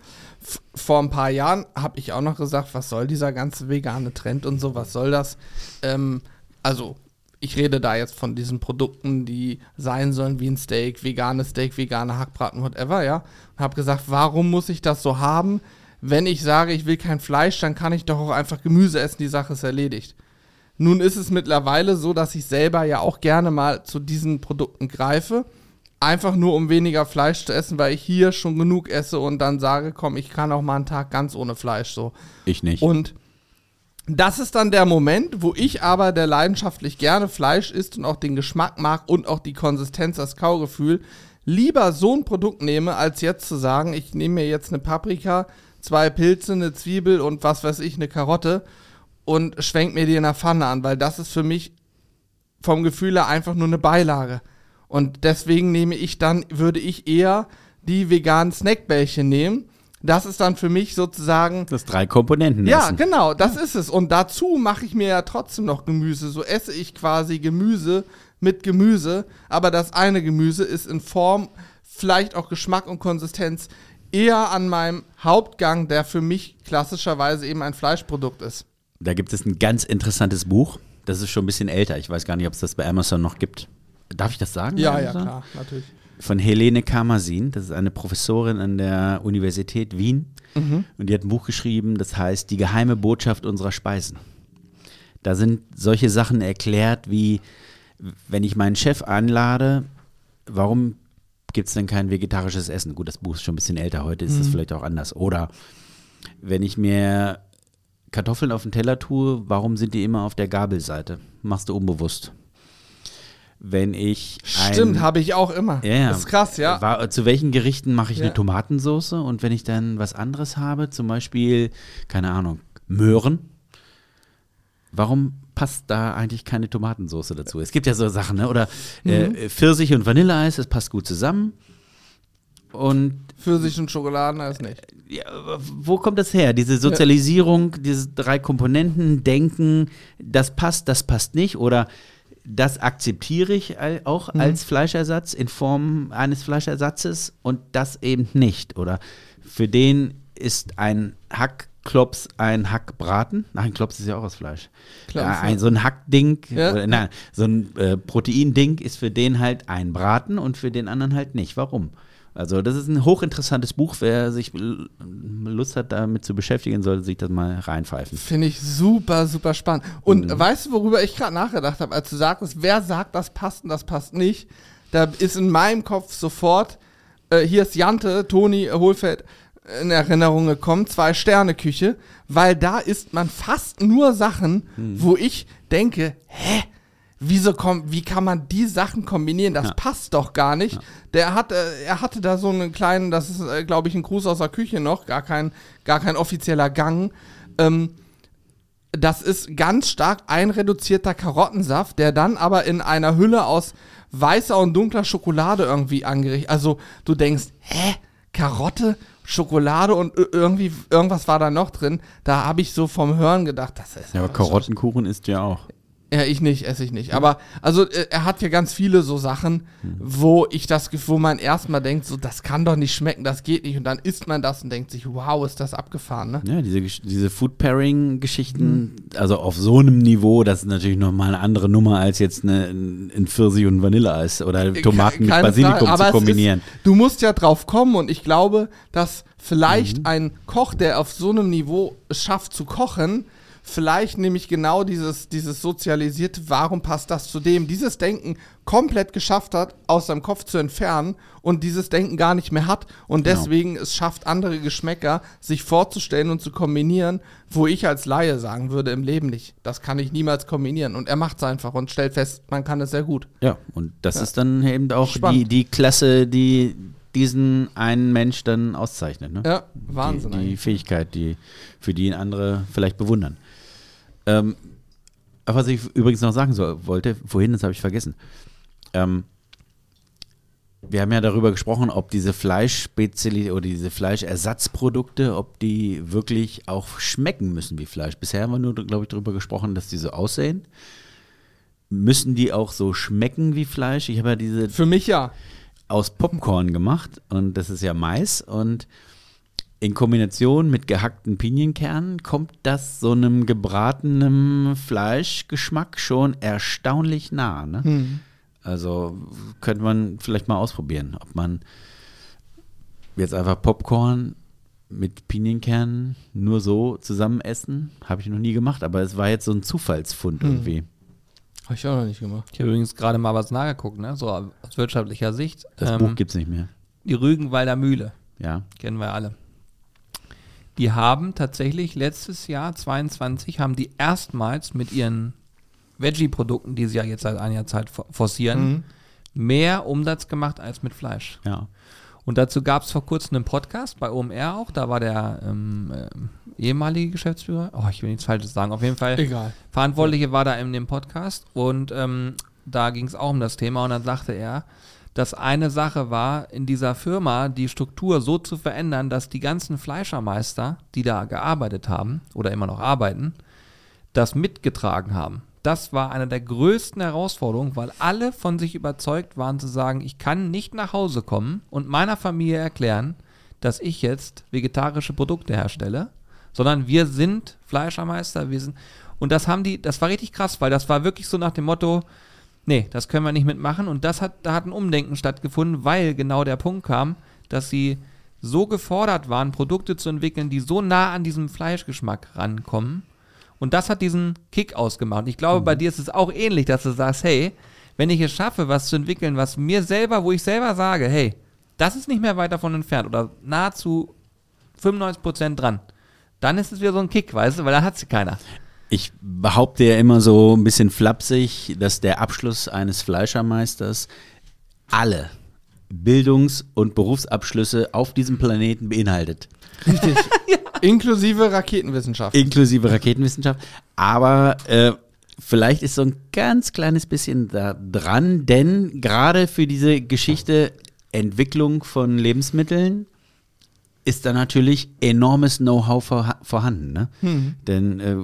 Vor ein paar Jahren habe ich auch noch gesagt, was soll dieser ganze vegane Trend und so, was soll das? Ähm, also ich rede da jetzt von diesen Produkten, die sein sollen wie ein Steak, veganes Steak, vegane Hackbraten, whatever, ja. Und habe gesagt, warum muss ich das so haben? Wenn ich sage, ich will kein Fleisch, dann kann ich doch auch einfach Gemüse essen, die Sache ist erledigt. Nun ist es mittlerweile so, dass ich selber ja auch gerne mal zu diesen Produkten greife. Einfach nur, um weniger Fleisch zu essen, weil ich hier schon genug esse und dann sage, komm, ich kann auch mal einen Tag ganz ohne Fleisch so. Ich nicht. Und das ist dann der Moment, wo ich aber, der leidenschaftlich gerne Fleisch isst und auch den Geschmack mag und auch die Konsistenz, das Kaugefühl, lieber so ein Produkt nehme, als jetzt zu sagen, ich nehme mir jetzt eine Paprika, zwei Pilze, eine Zwiebel und was weiß ich, eine Karotte und schwenk mir die in der Pfanne an, weil das ist für mich vom Gefühl her einfach nur eine Beilage. Und deswegen nehme ich dann, würde ich eher die veganen Snackbällchen nehmen. Das ist dann für mich sozusagen Das drei Komponenten ja, essen. genau, das ist es. Und dazu mache ich mir ja trotzdem noch Gemüse. So esse ich quasi Gemüse mit Gemüse, aber das eine Gemüse ist in Form, vielleicht auch Geschmack und Konsistenz eher an meinem Hauptgang, der für mich klassischerweise eben ein Fleischprodukt ist. Da gibt es ein ganz interessantes Buch. Das ist schon ein bisschen älter. Ich weiß gar nicht, ob es das bei Amazon noch gibt. Darf ich das sagen? Ja, ja, klar, natürlich. Von Helene Kamasin. Das ist eine Professorin an der Universität Wien. Und die hat ein Buch geschrieben, das heißt Die geheime Botschaft unserer Speisen. Da sind solche Sachen erklärt, wie wenn ich meinen Chef einlade, warum gibt es denn kein vegetarisches Essen? Gut, das Buch ist schon ein bisschen älter, heute ist es vielleicht auch anders. Oder wenn ich mir Kartoffeln auf den Teller tue, warum sind die immer auf der Gabelseite? Machst du unbewusst. Wenn ich ein- Stimmt, habe ich auch immer. ja. Das ist krass, ja. War, zu welchen Gerichten mache ich Ja. eine Tomatensauce? Und wenn ich dann was anderes habe, zum Beispiel, keine Ahnung, Möhren, warum passt da eigentlich keine Tomatensauce dazu? Es gibt ja so Sachen, ne? Oder Mhm. äh, Pfirsich und Vanilleeis, das passt gut zusammen. Und Pfirsich und Schokoladeneis nicht. ja, wo kommt das her? Diese Sozialisierung, diese drei Komponenten, Denken, das passt, das passt nicht. Oder das akzeptiere ich auch als Fleischersatz in Form eines Fleischersatzes und das eben nicht. Oder für den ist ein Hackklops ein Hackbraten. Ach, ein Klops ist ja auch aus Fleisch. Klops, ja, ein, so ein Hackding, Ja. oder, nein, so ein äh, Proteinding ist für den halt ein Braten und für den anderen halt nicht. Warum? Also das ist ein hochinteressantes Buch. Wer sich Lust hat, damit zu beschäftigen, sollte sich das mal reinpfeifen. Finde ich super, super spannend. Und Mhm. weißt du, worüber ich gerade nachgedacht habe, als du sagtest, wer sagt, das passt und das passt nicht? Da ist in meinem Kopf sofort, äh, hier ist Jante, Toni Hohlfeld in Erinnerung gekommen, zwei Sterne Küche, weil da isst man fast nur Sachen, Mhm. wo ich denke, hä? Wieso kommt, wie kann man die Sachen kombinieren? Das Ja. passt doch gar nicht. Der hat, äh, er hatte da so einen kleinen, das ist, äh, glaube ich, ein Gruß aus der Küche noch, gar kein, gar kein offizieller Gang. Ähm, das ist ganz stark einreduzierter Karottensaft, der dann aber in einer Hülle aus weißer und dunkler Schokolade irgendwie angerichtet. Also du denkst, hä? Karotte, Schokolade und irgendwie irgendwas war da noch drin. Da habe ich so vom Hören gedacht, das ist Ja, aber Karottenkuchen ist ja auch. Ja, ich nicht, esse ich nicht. Aber also äh, er hat ja ganz viele so Sachen, wo ich das wo man erstmal denkt, so das kann doch nicht schmecken, das geht nicht. Und dann isst man das und denkt sich, wow, ist das abgefahren, ne? Ja, diese, diese Food Pairing-Geschichten, also auf so einem Niveau, das ist natürlich nochmal eine andere Nummer als jetzt eine, ein Pfirsich- und Vanilleeis oder Tomaten mit Keine Basilikum Frage, zu kombinieren. Ist, du musst ja drauf kommen und ich glaube, dass vielleicht ein Koch, der auf so einem Niveau es schafft zu kochen, vielleicht nämlich genau dieses, dieses sozialisierte, warum passt das zu dem, dieses Denken komplett geschafft hat, aus seinem Kopf zu entfernen und dieses Denken gar nicht mehr hat und Genau. deswegen es schafft, andere Geschmäcker sich vorzustellen und zu kombinieren, wo ich als Laie sagen würde, im Leben nicht. Das kann ich niemals kombinieren. Und er macht es einfach und stellt fest, man kann es sehr gut. Ja, und das ist dann eben auch die, Spannend. die Klasse, die diesen einen Mensch dann auszeichnet. Ne? Ja, Wahnsinn Die, die. Fähigkeit, die, für die ihn andere vielleicht bewundern. Ähm, was ich übrigens noch sagen soll, wollte, vorhin, das habe ich vergessen. Ähm, wir haben ja darüber gesprochen, ob diese Fleischspezialität oder diese Fleischersatzprodukte, ob die wirklich auch schmecken müssen wie Fleisch. Bisher haben wir nur, glaube ich, darüber gesprochen, dass die so aussehen. Müssen die auch so schmecken wie Fleisch? Ich habe ja diese Für mich ja. aus Popcorn gemacht und das ist ja Mais und in Kombination mit gehackten Pinienkernen kommt das so einem gebratenen Fleischgeschmack schon erstaunlich nah. Ne? Hm. Also könnte man vielleicht mal ausprobieren, ob man jetzt einfach Popcorn mit Pinienkernen nur so zusammen essen. Habe ich noch nie gemacht, aber es war jetzt so ein Zufallsfund irgendwie. Habe ich auch noch nicht gemacht. Ich habe übrigens gerade mal was nachgeguckt, ne? so aus wirtschaftlicher Sicht. Das Ähm, Buch gibt es nicht mehr. Die Rügenwalder Mühle, Ja. kennen wir alle. Die haben tatsächlich letztes Jahr, 22, haben die erstmals mit ihren Veggie-Produkten, die sie ja jetzt seit einiger Zeit for- forcieren, mehr Umsatz gemacht als mit Fleisch. Ja. Und dazu gab es vor kurzem einen Podcast bei OMR auch. Da war der ähm, ähm, ehemalige Geschäftsführer, oh, ich will nichts Falsches sagen, auf jeden Fall. Egal. Verantwortliche war da in dem Podcast und ähm, da ging es auch um das Thema und dann sagte er, dass eine Sache war, in dieser Firma die Struktur so zu verändern, dass die ganzen Fleischermeister, die da gearbeitet haben oder immer noch arbeiten, das mitgetragen haben. Das war eine der größten Herausforderungen, weil alle von sich überzeugt waren zu sagen, ich kann nicht nach Hause kommen und meiner Familie erklären, dass ich jetzt vegetarische Produkte herstelle, sondern wir sind Fleischermeister, wir sind und das haben die, das war richtig krass, weil das war wirklich so nach dem Motto, nee, das können wir nicht mitmachen und das hat, da hat ein Umdenken stattgefunden, weil genau der Punkt kam, dass sie so gefordert waren, Produkte zu entwickeln, die so nah an diesem Fleischgeschmack rankommen, und das hat diesen Kick ausgemacht. Ich glaube, bei dir ist es auch ähnlich, dass du sagst, hey, wenn ich es schaffe, was zu entwickeln, was mir selber, wo ich selber sage, hey, das ist nicht mehr weit davon entfernt oder nahezu 95% dran, dann ist es wieder so ein Kick, weißt du, weil dann hat sie keiner. Ich behaupte ja immer so ein bisschen flapsig, dass der Abschluss eines Fleischermeisters alle Bildungs- und Berufsabschlüsse auf diesem Planeten beinhaltet. Richtig. Inklusive Raketenwissenschaft. Inklusive Raketenwissenschaft. Aber äh, vielleicht ist so ein ganz kleines bisschen da dran, denn gerade für diese Geschichte Entwicklung von Lebensmitteln ist da natürlich enormes Know-how vorha- vorhanden. Ne? Denn äh,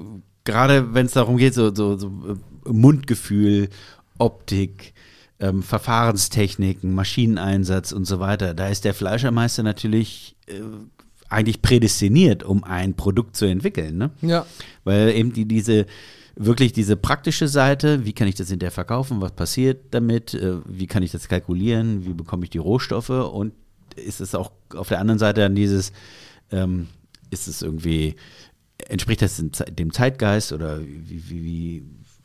gerade wenn es darum geht, so, so, so äh, Mundgefühl Optik, ähm, Verfahrenstechniken, Maschineneinsatz und so weiter. Da ist der Fleischermeister natürlich äh, eigentlich prädestiniert, um ein Produkt zu entwickeln. Ne? Ja. Weil eben die, diese wirklich diese praktische Seite, wie kann ich das hinterher verkaufen, was passiert damit, äh, wie kann ich das kalkulieren, wie bekomme ich die Rohstoffe und ist es auch auf der anderen Seite dann dieses, ähm, ist es irgendwie, entspricht das dem Ze- dem Zeitgeist oder wie, wie, wie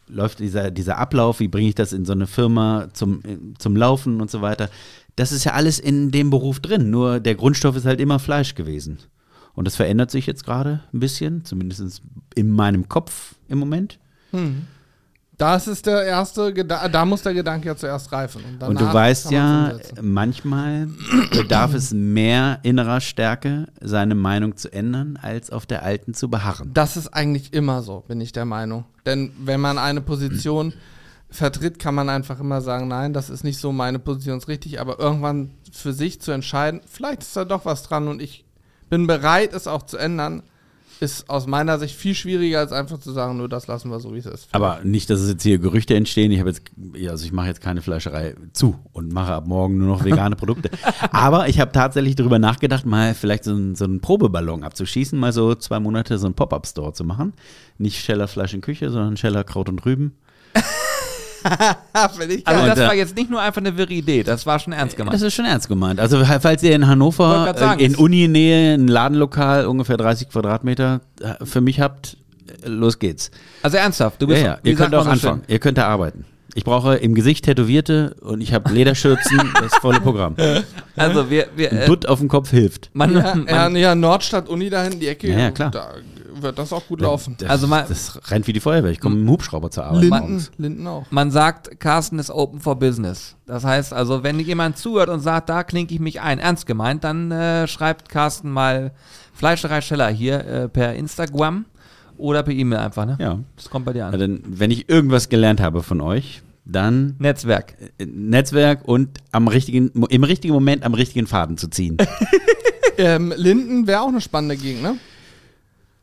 läuft dieser, dieser Ablauf, wie bringe ich das in so eine Firma zum, zum Laufen und so weiter. Das ist ja alles in dem Beruf drin, nur der Grundstoff ist halt immer Fleisch gewesen. Und das verändert sich jetzt gerade ein bisschen, zumindest in meinem Kopf im Moment. Das ist der erste, Geda da muss der Gedanke ja zuerst reifen. Und, Und du weißt ja, manchmal bedarf es mehr innerer Stärke, seine Meinung zu ändern, als auf der alten zu beharren. Das ist eigentlich immer so, bin ich der Meinung. Denn wenn man eine Position vertritt, kann man einfach immer sagen, nein, das ist nicht so meine Position, ist richtig, aber irgendwann für sich zu entscheiden, vielleicht ist da doch was dran und ich bin bereit, es auch zu ändern, ist aus meiner Sicht viel schwieriger, als einfach zu sagen, nur das lassen wir so, wie es ist. Aber nicht, dass es jetzt hier Gerüchte entstehen. Ich habe jetzt, also ich mache jetzt keine Fleischerei zu und mache ab morgen nur noch vegane Produkte. Aber ich habe tatsächlich darüber nachgedacht, mal vielleicht so, einen- so einen Probeballon abzuschießen, mal so zwei Monate so einen Pop-Up-Store zu machen. Nicht Scheller Fleisch in Küche, sondern Scheller Kraut und Rüben. Finde ich Also Und, das äh, war jetzt nicht nur einfach eine wirre Idee, das war schon ernst gemeint. Das ist schon ernst gemeint. Also falls ihr in Hannover grad sagen, äh, in Uninähe ein Ladenlokal ungefähr 30 Quadratmeter äh, für mich habt, äh, los geht's. Also ernsthaft, du Ja, bist ja. wie Ihr könnt auch so anfangen. Ihr könnt da arbeiten. Ich brauche im Gesicht Tätowierte und ich habe Lederschürzen, das volle Programm. schön. Also wir, wir Ein äh, Dutt auf dem Kopf hilft. man, Ja, man, ja, ja, Nordstadt, Uni da hinten, die Ecke, Ja, ja, klar. da wird das auch gut laufen. Das, Also mal- das rennt wie die Feuerwehr. Ich komme mit dem Hubschrauber zur Arbeit Linden, morgens. Linden auch. man sagt, Carsten ist open for business. Das heißt also, wenn jemand zuhört und sagt, da klinke ich mich ein, ernst gemeint, dann äh, schreibt Carsten mal Fleischerei Scheller hier äh, per Instagram oder per E-Mail einfach, ne? Ja. Das kommt bei dir Also, an. denn, wenn ich irgendwas gelernt habe von euch, dann Netzwerk. äh, Netzwerk und am richtigen, im richtigen Moment am richtigen Faden zu ziehen. Ähm, Linden wäre auch eine spannende Gegend, ne?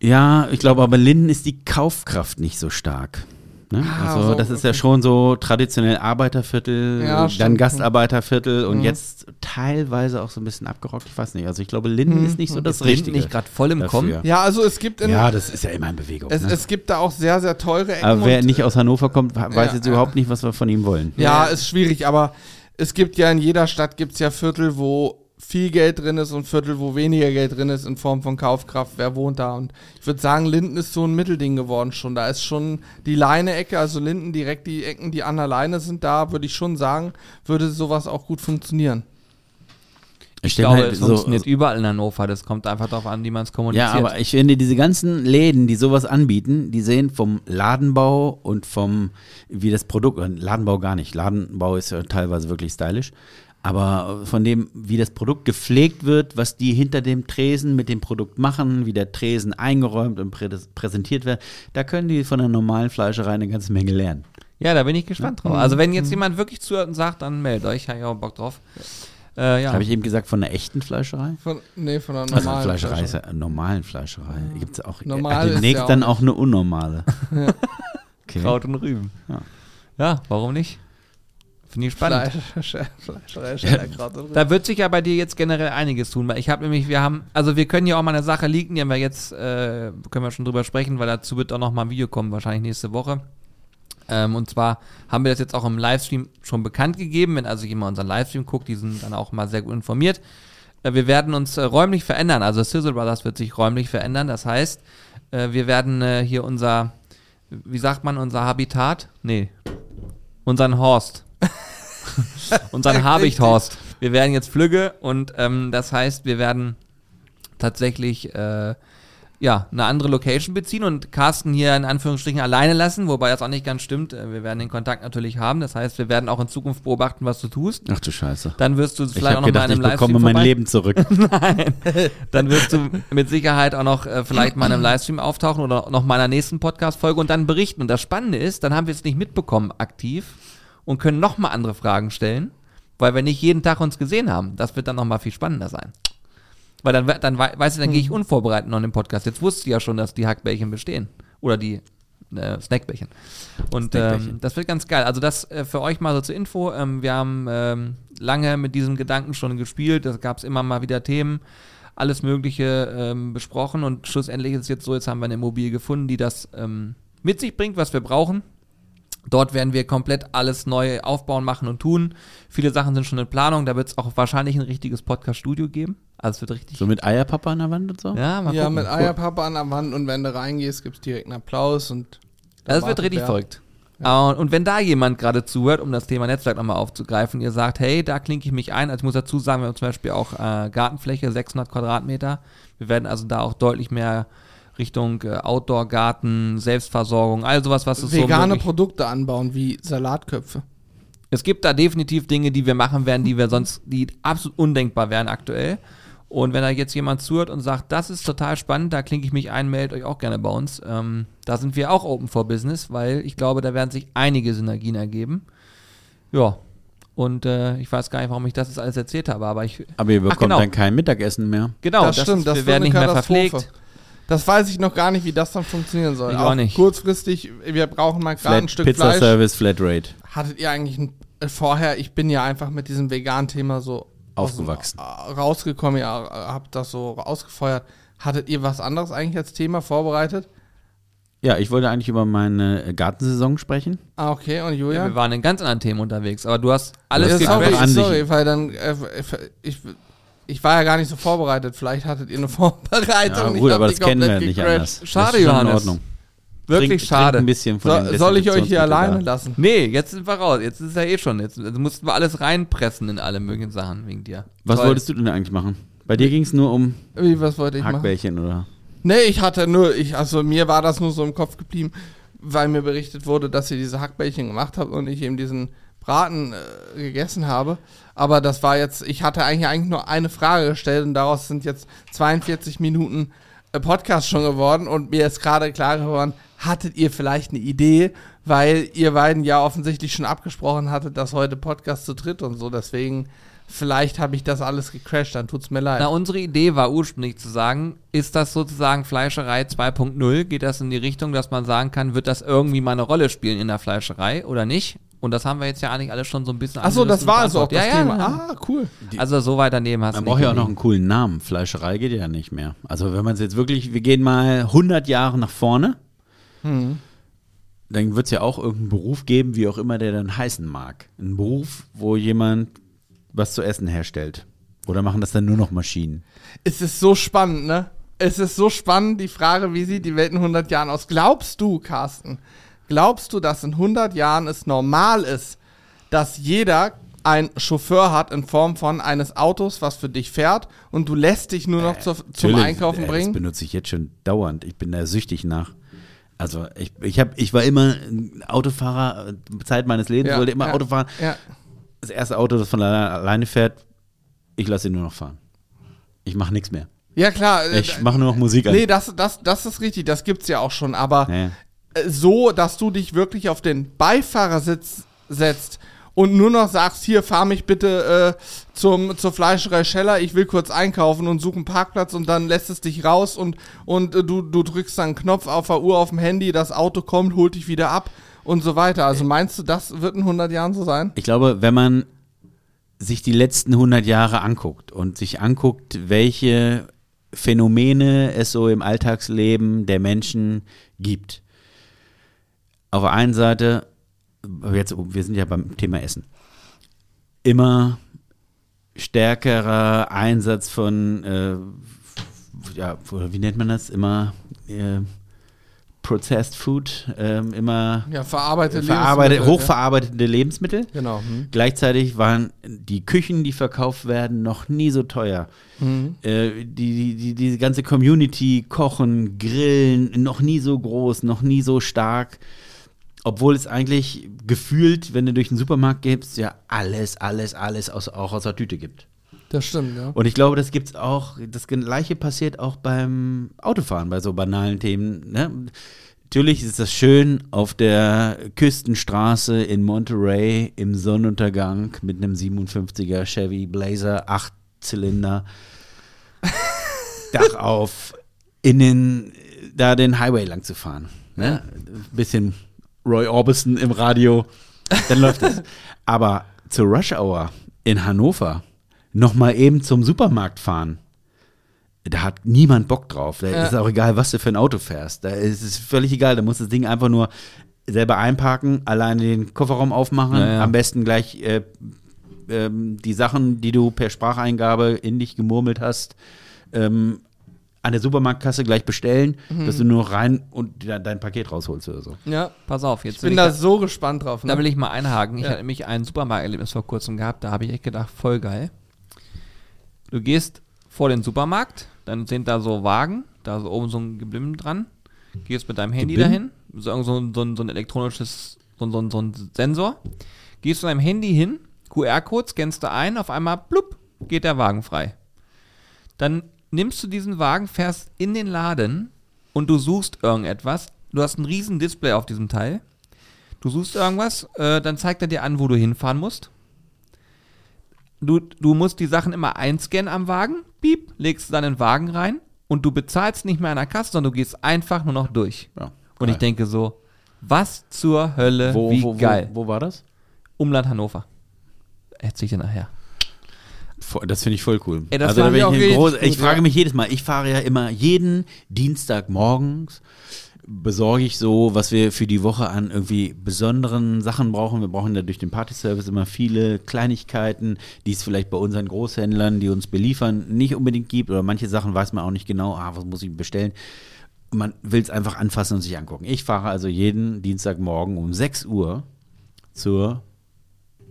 Ja, ich glaube aber Linden ist die Kaufkraft nicht so stark. Ne? Ah, also so, das ist ja schon so traditionell Arbeiterviertel, Ja, dann stimmt. Gastarbeiterviertel und Mhm. jetzt teilweise auch so ein bisschen abgerockt. Ich weiß nicht. Also ich glaube Linden ist nicht so das Ist Richtige. nicht gerade voll im dafür. Kommen? Ja, also es gibt in, Ja, das ist ja immer in Bewegung. es, ne? es gibt da auch sehr, sehr teure Ecken. aber wer und, nicht aus Hannover kommt, weiß Ja, jetzt ja. überhaupt nicht, was wir von ihm wollen. Ja, ist schwierig, aber es gibt ja in jeder Stadt gibt's ja Viertel, wo viel Geld drin ist und Viertel, wo weniger Geld drin ist in Form von Kaufkraft. Wer wohnt da? Und ich würde sagen, Linden ist so ein Mittelding geworden schon. Da ist schon die Leine-Ecke, also Linden direkt die Ecken, die an der Leine sind, da würde ich schon sagen, würde sowas auch gut funktionieren. Ich Ich glaube, halt es so- funktioniert überall in Hannover. Das kommt einfach darauf an, wie man es kommuniziert. Ja, aber ich finde, diese ganzen Läden, die sowas anbieten, die sehen vom Ladenbau und vom, wie das Produkt, Ladenbau gar nicht. Ladenbau ist ja teilweise wirklich stylisch. Aber von dem, wie das Produkt gepflegt wird, was die hinter dem Tresen mit dem Produkt machen, wie der Tresen eingeräumt und prä präsentiert wird, da können die von der normalen Fleischerei eine ganze Menge lernen. Ja, da bin ich gespannt drauf. Also wenn jetzt jemand wirklich zuhört und sagt, dann meldet euch, habe ich auch Bock drauf. Äh, ja. Habe ich eben gesagt, von einer echten Fleischerei? Von, nee, von einer Also normalen Fleischerei ist ja eine normalen Fleischerei. Gibt es auch Normal äh, ist demnächst ja auch dann auch eine unnormale. Okay. Kraut und Rüben. Ja. Ja, warum nicht? Finde ich spannend. Fleisch, Schnellerkraut und Da wird sich ja bei dir jetzt generell einiges tun, weil ich habe nämlich, wir haben, also wir können ja auch mal eine Sache liegen, die haben wir jetzt, äh, können wir schon drüber sprechen, weil dazu wird auch noch mal ein Video kommen, wahrscheinlich nächste Woche. Ähm, und zwar haben wir das jetzt auch im Livestream schon bekannt gegeben. Wenn also jemand unseren Livestream guckt, die sind dann auch mal sehr gut informiert. Äh, wir werden uns äh, räumlich verändern. Also Sizzle Brothers wird sich räumlich verändern. Das heißt, äh, wir werden äh, hier unser, wie sagt man, unser Habitat? Nee, unseren Horst. unseren Habichthorst. Wir werden jetzt Flügge und ähm, das heißt, wir werden tatsächlich äh, ja, eine andere Location beziehen und Carsten hier in Anführungsstrichen alleine lassen, wobei das auch nicht ganz stimmt. Äh, Wir werden den Kontakt natürlich haben. Das heißt, wir werden auch in Zukunft beobachten, was du tust. Ach du Scheiße. Dann wirst du Ich vielleicht auch habe noch mal gedacht, in ich einem bekomme Livestream mein vorbei. Leben zurück. Nein. Dann wirst du mit Sicherheit auch noch äh, vielleicht mal in einem Livestream auftauchen oder noch mal in einer nächsten Podcast-Folge und dann berichten. Und das Spannende ist, dann haben wir es nicht mitbekommen aktiv und können noch mal andere Fragen stellen, weil wir nicht jeden Tag uns gesehen haben. Das wird dann noch mal viel spannender sein. Weil dann, dann wei- weißt du, dann gehe ich unvorbereitet noch in den Podcast. Jetzt wusste ich ja schon, dass die Hackbällchen bestehen. Oder die äh, Snackbällchen. Und Snackbällchen. ähm, das wird ganz geil. Also das äh, für euch mal so zur Info. Ähm, wir haben ähm, lange mit diesem Gedanken schon gespielt. Da gab es immer mal wieder Themen, alles Mögliche ähm, besprochen und schlussendlich ist es jetzt so, jetzt haben wir eine Immobilie gefunden, die das ähm, mit sich bringt, was wir brauchen. Dort werden wir komplett alles neu aufbauen, machen und tun. Viele Sachen sind schon in Planung. Da wird es auch wahrscheinlich ein richtiges Podcast-Studio geben. Also es wird richtig. So mit Eierpapa an der Wand und so? ja, mal Ja, gucken. mit Eierpappe an der Wand und wenn du reingehst, gibt es direkt einen Applaus und. da Das wird richtig verrückt. Und, und wenn da jemand gerade zuhört, um das Thema Netzwerk nochmal aufzugreifen, ihr sagt, hey, da klinke ich mich ein. Also ich muss dazu sagen, wir haben zum Beispiel auch äh, Gartenfläche, 600 Quadratmeter. Wir werden also da auch deutlich mehr Richtung äh, Outdoor-Garten, Selbstversorgung, all sowas, was es so Vegane Produkte anbauen, wie Salatköpfe. Es gibt da definitiv Dinge, die wir machen werden, die wir sonst, die absolut undenkbar wären aktuell. Und wenn da jetzt jemand zuhört und sagt, das ist total spannend, da klinke ich mich ein, meldet euch auch gerne bei uns. Ähm, da sind wir auch open for business, weil ich glaube, da werden sich einige Synergien ergeben. Ja. Und äh, ich weiß gar nicht, warum ich das jetzt alles erzählt habe, aber ich. Aber ihr Ach, bekommt genau. dann kein Mittagessen mehr. Genau, das, stimmt, ist, das wir wird werden nicht mehr verpflegt. Das weiß ich noch gar nicht, wie das dann funktionieren soll. Ich auch nicht. Kurzfristig, wir brauchen mal gerade ein Stück Pizza Fleisch. Service, Flatrate. Hattet ihr eigentlich ein, äh, vorher, ich bin ja einfach mit diesem veganen Thema so aus Aufgewachsen. äh, rausgekommen, ja, äh, habt das so ausgefeuert. Hattet ihr was anderes eigentlich als Thema vorbereitet? Ja, ich wollte eigentlich über meine Gartensaison sprechen. Ah, okay, und Ja, Julian? wir waren in ganz anderen Themen unterwegs, aber du hast alles ja, sorry, gecrashed. An sich. sorry, weil dann, äh, ich, ich war ja gar nicht so vorbereitet. Vielleicht hattet ihr eine Vorbereitung. Ja, gut, aber das kennen wir komplett nicht gecrashed. anders. Schade, das ist Johannes. In Ordnung. Wirklich Trink- schade. Trink ein bisschen von So, soll ich euch hier alleine da. lassen? Nee, jetzt sind wir raus. Jetzt ist ja eh schon. Jetzt, jetzt mussten wir alles reinpressen in alle möglichen Sachen wegen dir. Was Toll. wolltest du denn eigentlich machen? Bei dir ging es nur um Wie, was wollte ich machen? Hackbällchen, oder? Nee, ich hatte nur, ich, also mir war das nur so im Kopf geblieben, weil mir berichtet wurde, dass ihr diese Hackbällchen gemacht habt und ich eben diesen Braten äh, gegessen habe. Aber das war jetzt, ich hatte eigentlich, eigentlich nur eine Frage gestellt und daraus sind jetzt 42 Minuten äh, Podcast schon geworden und mir ist gerade klar geworden, hattet ihr vielleicht eine Idee, weil ihr beiden ja offensichtlich schon abgesprochen hattet, dass heute Podcast zu dritt und so, deswegen vielleicht habe ich das alles gecrashed, dann tut's mir leid. Na, unsere Idee war ursprünglich zu sagen, ist das sozusagen Fleischerei 2.0? Geht das in die Richtung, dass man sagen kann, wird das irgendwie mal eine Rolle spielen in der Fleischerei oder nicht? Und das haben wir jetzt ja eigentlich alles schon so ein bisschen Achso, das war also auch das beantwortet. Thema. Ja, ja. Ah, cool. Also so weit daneben hast Man du braucht nicht ja auch noch einen coolen Namen. Fleischerei geht ja nicht mehr. Also wenn man es jetzt wirklich, wir gehen mal 100 Jahre nach vorne, Hm. dann wird es ja auch irgendeinen Beruf geben, wie auch immer der dann heißen mag. Ein Beruf, wo jemand was zu essen herstellt. Oder machen das dann nur noch Maschinen? Es ist so spannend, ne? Es ist so spannend, die Frage, wie sieht die Welt in 100 Jahren aus? Glaubst du, Carsten, glaubst du, dass in 100 Jahren es normal ist, dass jeder einen Chauffeur hat in Form von eines Autos, was für dich fährt und du lässt dich nur noch zur, zum Natürlich, Einkaufen äh, Das bringen? benutze ich jetzt schon dauernd. Ich bin da süchtig nach. Also ich, ich, hab, ich war immer ein Autofahrer, äh, Zeit meines Lebens, Ja, wollte immer ja, Auto fahren. Ja. Das erste Auto, das von alleine, fährt, ich lasse ihn nur noch fahren. Ich mache nichts mehr. ja, klar. äh, Ich mache nur noch Musik an. Nee, das, das, das ist richtig, das gibt's ja auch schon, aber Nee. Äh, so, dass du dich wirklich auf den Beifahrersitz setzt und nur noch sagst, hier, fahr mich bitte äh, zum, zur Fleischerei Scheller, ich will kurz einkaufen und suche einen Parkplatz und dann lässt es dich raus und, und äh, du, du drückst dann einen Knopf auf der Uhr auf dem Handy, das Auto kommt, holt dich wieder ab und so weiter. Also meinst du, das wird in 100 Jahren so sein? Ich glaube, wenn man sich die letzten 100 Jahre anguckt und sich anguckt, welche Phänomene es so im Alltagsleben der Menschen gibt. Auf der einen Seite, jetzt, wir sind ja beim Thema Essen, immer stärkerer Einsatz von, äh, ja, wie nennt man das? Immer äh, Processed Food, ähm, immer Ja, verarbeitet verarbeitet, Lebensmittel, hochverarbeitete Lebensmittel. Ja. Genau. Hm. Gleichzeitig waren die Küchen, die verkauft werden, noch nie so teuer. Hm. Äh, die, die, die, diese ganze Community, Kochen, Grillen, noch nie so groß, noch nie so stark. Obwohl es eigentlich gefühlt, wenn du durch den Supermarkt gehst, ja alles, alles, alles aus, auch aus der Tüte gibt. Das stimmt, ja. Und ich glaube, das gibt's auch, das gleiche passiert auch beim Autofahren, bei so banalen Themen. Ne? Natürlich ist das schön auf der Küstenstraße in Monterey im Sonnenuntergang mit einem 57er Chevy Blazer, 8 Zylinder, Dach auf, in den, da den Highway lang zu fahren. ne? bisschen Roy Orbison im Radio, dann läuft es. Aber zur Rush Hour in Hannover nochmal eben zum Supermarkt fahren, da hat niemand Bock drauf. Da Ja. ist auch egal, was du für ein Auto fährst. Da ist es völlig egal. Da musst du das Ding einfach nur selber einparken, alleine den Kofferraum aufmachen, Ja, ja. am besten gleich äh, ähm, die Sachen, die du per Spracheingabe in dich gemurmelt hast, ähm, an der Supermarktkasse gleich bestellen, Mhm. dass du nur noch rein und de- dein Paket rausholst oder so. Ja. Pass auf, jetzt Ich bin will da ich so gespannt drauf. Da Ne? will ich mal einhaken. Ich Ja. hatte nämlich ein Supermarkterlebnis vor kurzem gehabt. Da habe ich echt gedacht, voll geil. Du gehst vor den Supermarkt, dann sind da so Wagen, da ist oben so ein Geblim dran. Gehst mit deinem Handy Gebim? dahin, so, so, so, ein- so ein elektronisches, so, so, so ein Sensor. Gehst mit deinem Handy hin, QR-Code, scannst du ein, auf einmal, blub, geht der Wagen frei. Dann nimmst du diesen Wagen, fährst in den Laden und du suchst irgendetwas. Du hast ein riesen Display auf diesem Teil. Du suchst irgendwas, äh, dann zeigt er dir an, wo du hinfahren musst. Du, du musst die Sachen immer einscannen am Wagen, piep, legst dann in den Wagen rein und du bezahlst nicht mehr an der Kasse, sondern du gehst einfach nur noch durch. Ja, Und ich denke so, was zur Hölle, wo, wie wo, geil. Wo, wo war das? Umland Hannover. Erzähl ich dir nachher. Das finde ich voll cool. Ey, also, da bin ich groß, ich frage ja. mich jedes Mal, ich fahre ja immer jeden Dienstag morgens besorge ich so, was wir für die Woche an irgendwie besonderen Sachen brauchen. Wir brauchen da durch den Partyservice immer viele Kleinigkeiten, die es vielleicht bei unseren Großhändlern, die uns beliefern, nicht unbedingt gibt. Oder manche Sachen weiß man auch nicht genau, ah, was muss ich bestellen. Man will es einfach anfassen und sich angucken. Ich fahre also jeden Dienstagmorgen um 6 Uhr zur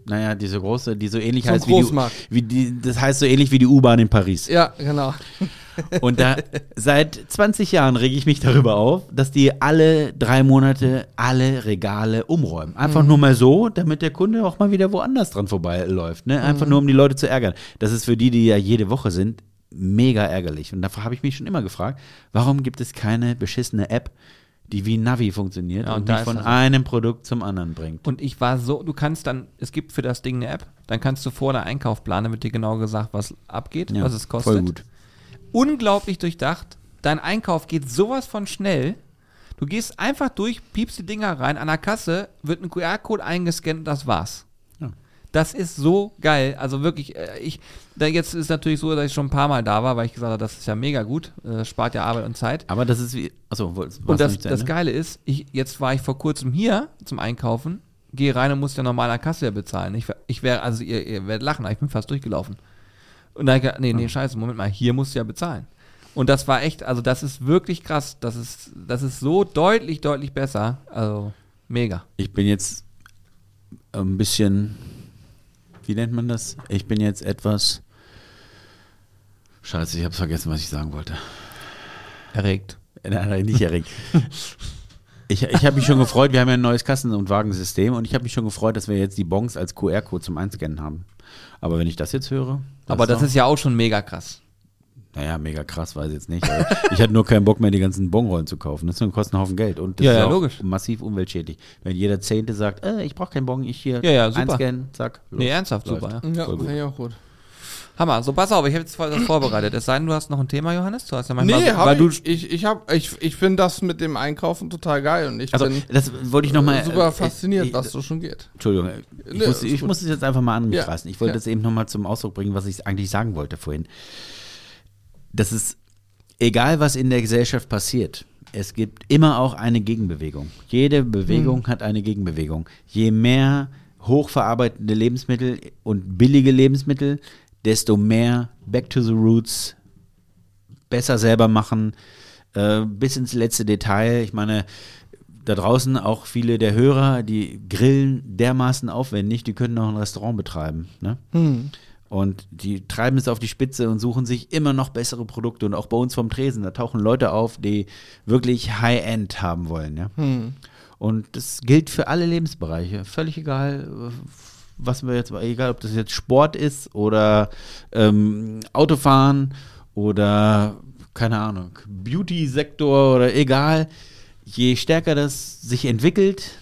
naja, diese große, die so ähnlich Zum heißt wie die, wie die, das heißt so ähnlich wie die U-Bahn in Paris. Ja, genau. Und da seit 20 Jahren rege ich mich darüber auf, dass die alle drei Monate alle Regale umräumen. Einfach nur mal so, damit der Kunde auch mal wieder woanders dran vorbeiläuft. Ne? Einfach nur, um die Leute zu ärgern. Das ist für die, die ja jede Woche sind, mega ärgerlich. Und dafür habe ich mich schon immer gefragt, warum gibt es keine beschissene App, die wie Navi funktioniert Ja, und und ist von das so. einem Produkt zum anderen bringt. Und ich war so, du kannst dann, es gibt für das Ding eine App, dann kannst du vor der Einkauf planen, da wird dir genau gesagt, was abgeht, Ja, was es kostet. Voll gut. Unglaublich durchdacht. Dein Einkauf geht sowas von schnell. Du gehst einfach durch, piepst die Dinger rein, an der Kasse wird ein QR-Code eingescannt und das war's. Ja. Das ist so geil. Also wirklich, äh, ich, da jetzt ist natürlich so, dass ich schon ein paar Mal da war, weil ich gesagt habe, das ist ja mega gut, äh, spart ja Arbeit und Zeit. Aber das ist wie, achso, Und das, das Geile ist, ich, jetzt war ich vor kurzem hier zum Einkaufen, gehe rein und muss ja normal an Kasse ja bezahlen. Ich, ich wäre, also ihr, ihr werdet lachen, aber ich bin fast durchgelaufen. Und dann, ich nee, nee, scheiße, Moment mal, hier musst du ja bezahlen. Und das war echt, also das ist wirklich krass. Das ist, das ist so deutlich, deutlich besser. Also mega. Ich bin jetzt ein bisschen, wie nennt man das? Ich bin jetzt etwas. Scheiße, ich habe vergessen, was ich sagen wollte. Erregt. Nein, nein, nicht erregt. Ich, ich habe mich schon gefreut, wir haben ja ein neues Kassen- und Wagensystem und ich habe mich schon gefreut, dass wir jetzt die Bons als QR-Code zum Einscannen haben. Aber wenn ich das jetzt höre. Aber das ist ja auch schon mega krass. Naja, mega krass, weiß ich jetzt nicht. Ich hatte nur keinen Bock mehr, die ganzen Bonrollen zu kaufen. Das kostet einen Haufen Geld. Und das Ja, ist ja, auch logisch. massiv umweltschädlich. Wenn jeder Zehnte sagt, äh, ich brauche keinen Bon, ich hier Ja, ja, super. einscannen, zack. los. Nee, ernsthaft, Läuft. super, ja. Ja, ich auch gut. Hammer. So, pass auf, ich habe jetzt voll das vorbereitet. Es sei denn, du hast noch ein Thema, Johannes. Du hast ja Nee, manchmal, hab weil du ich, ich, ich, hab- ich, ich finde das mit dem Einkaufen total geil und ich Also, bin das wollte ich nochmal. super fasziniert, dass so schon geht. Entschuldigung, ich, Nee, muss, ich muss es jetzt einfach mal an mich Ja, reißen. Ich wollte ja. das eben nochmal zum Ausdruck bringen, was ich eigentlich sagen wollte vorhin. Das ist, egal was in der Gesellschaft passiert, es gibt immer auch eine Gegenbewegung. Jede Bewegung hat eine Gegenbewegung. Je mehr hochverarbeitende Lebensmittel und billige Lebensmittel, desto mehr Back to the Roots, besser selber machen, äh, bis ins letzte Detail. Ich meine, da draußen auch viele der Hörer, die grillen dermaßen aufwendig, die können noch ein Restaurant betreiben. Ne? Und die treiben es auf die Spitze und suchen sich immer noch bessere Produkte. Und auch bei uns vom Tresen, da tauchen Leute auf, die wirklich High-End haben wollen. Ja? Und das gilt für alle Lebensbereiche. Völlig egal, was wir jetzt, egal ob das jetzt Sport ist oder ähm, Autofahren oder keine Ahnung, Beauty-Sektor oder egal. Je stärker das sich entwickelt,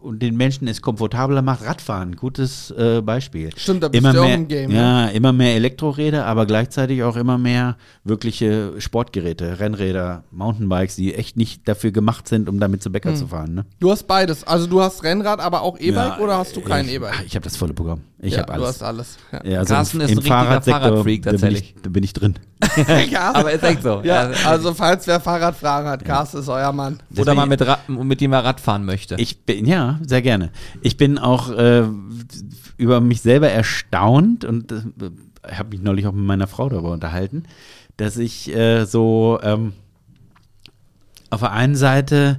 und den Menschen es komfortabler macht. Radfahren, gutes äh, Beispiel. Stimmt, da bist immer du mehr, im Game, ne? Ja, immer mehr Elektroräder, aber gleichzeitig auch immer mehr wirkliche Sportgeräte, Rennräder, Mountainbikes, die echt nicht dafür gemacht sind, um damit zu Hm. Bäcker zu fahren. Ne? Du hast beides. Also du hast Rennrad, aber auch E-Bike Ja, oder hast du kein ich, E-Bike? Ich habe das volle Programm. Ich ja, habe Du alles. hast alles. Ja. Ja, also Carsten ist ein richtiger Fahrradsektor, Fahrradfreak da bin, tatsächlich. ich, da bin ich drin. Aber ist echt so. Ja, also falls wer Fahrradfragen hat, Carsten ist euer Mann. Oder mal mit, Rad, mit dem er Radfahren möchte. Ich bin, ja, sehr gerne. Ich bin auch äh, über mich selber erstaunt und äh, habe mich neulich auch mit meiner Frau darüber unterhalten, dass ich äh, so ähm, auf der einen Seite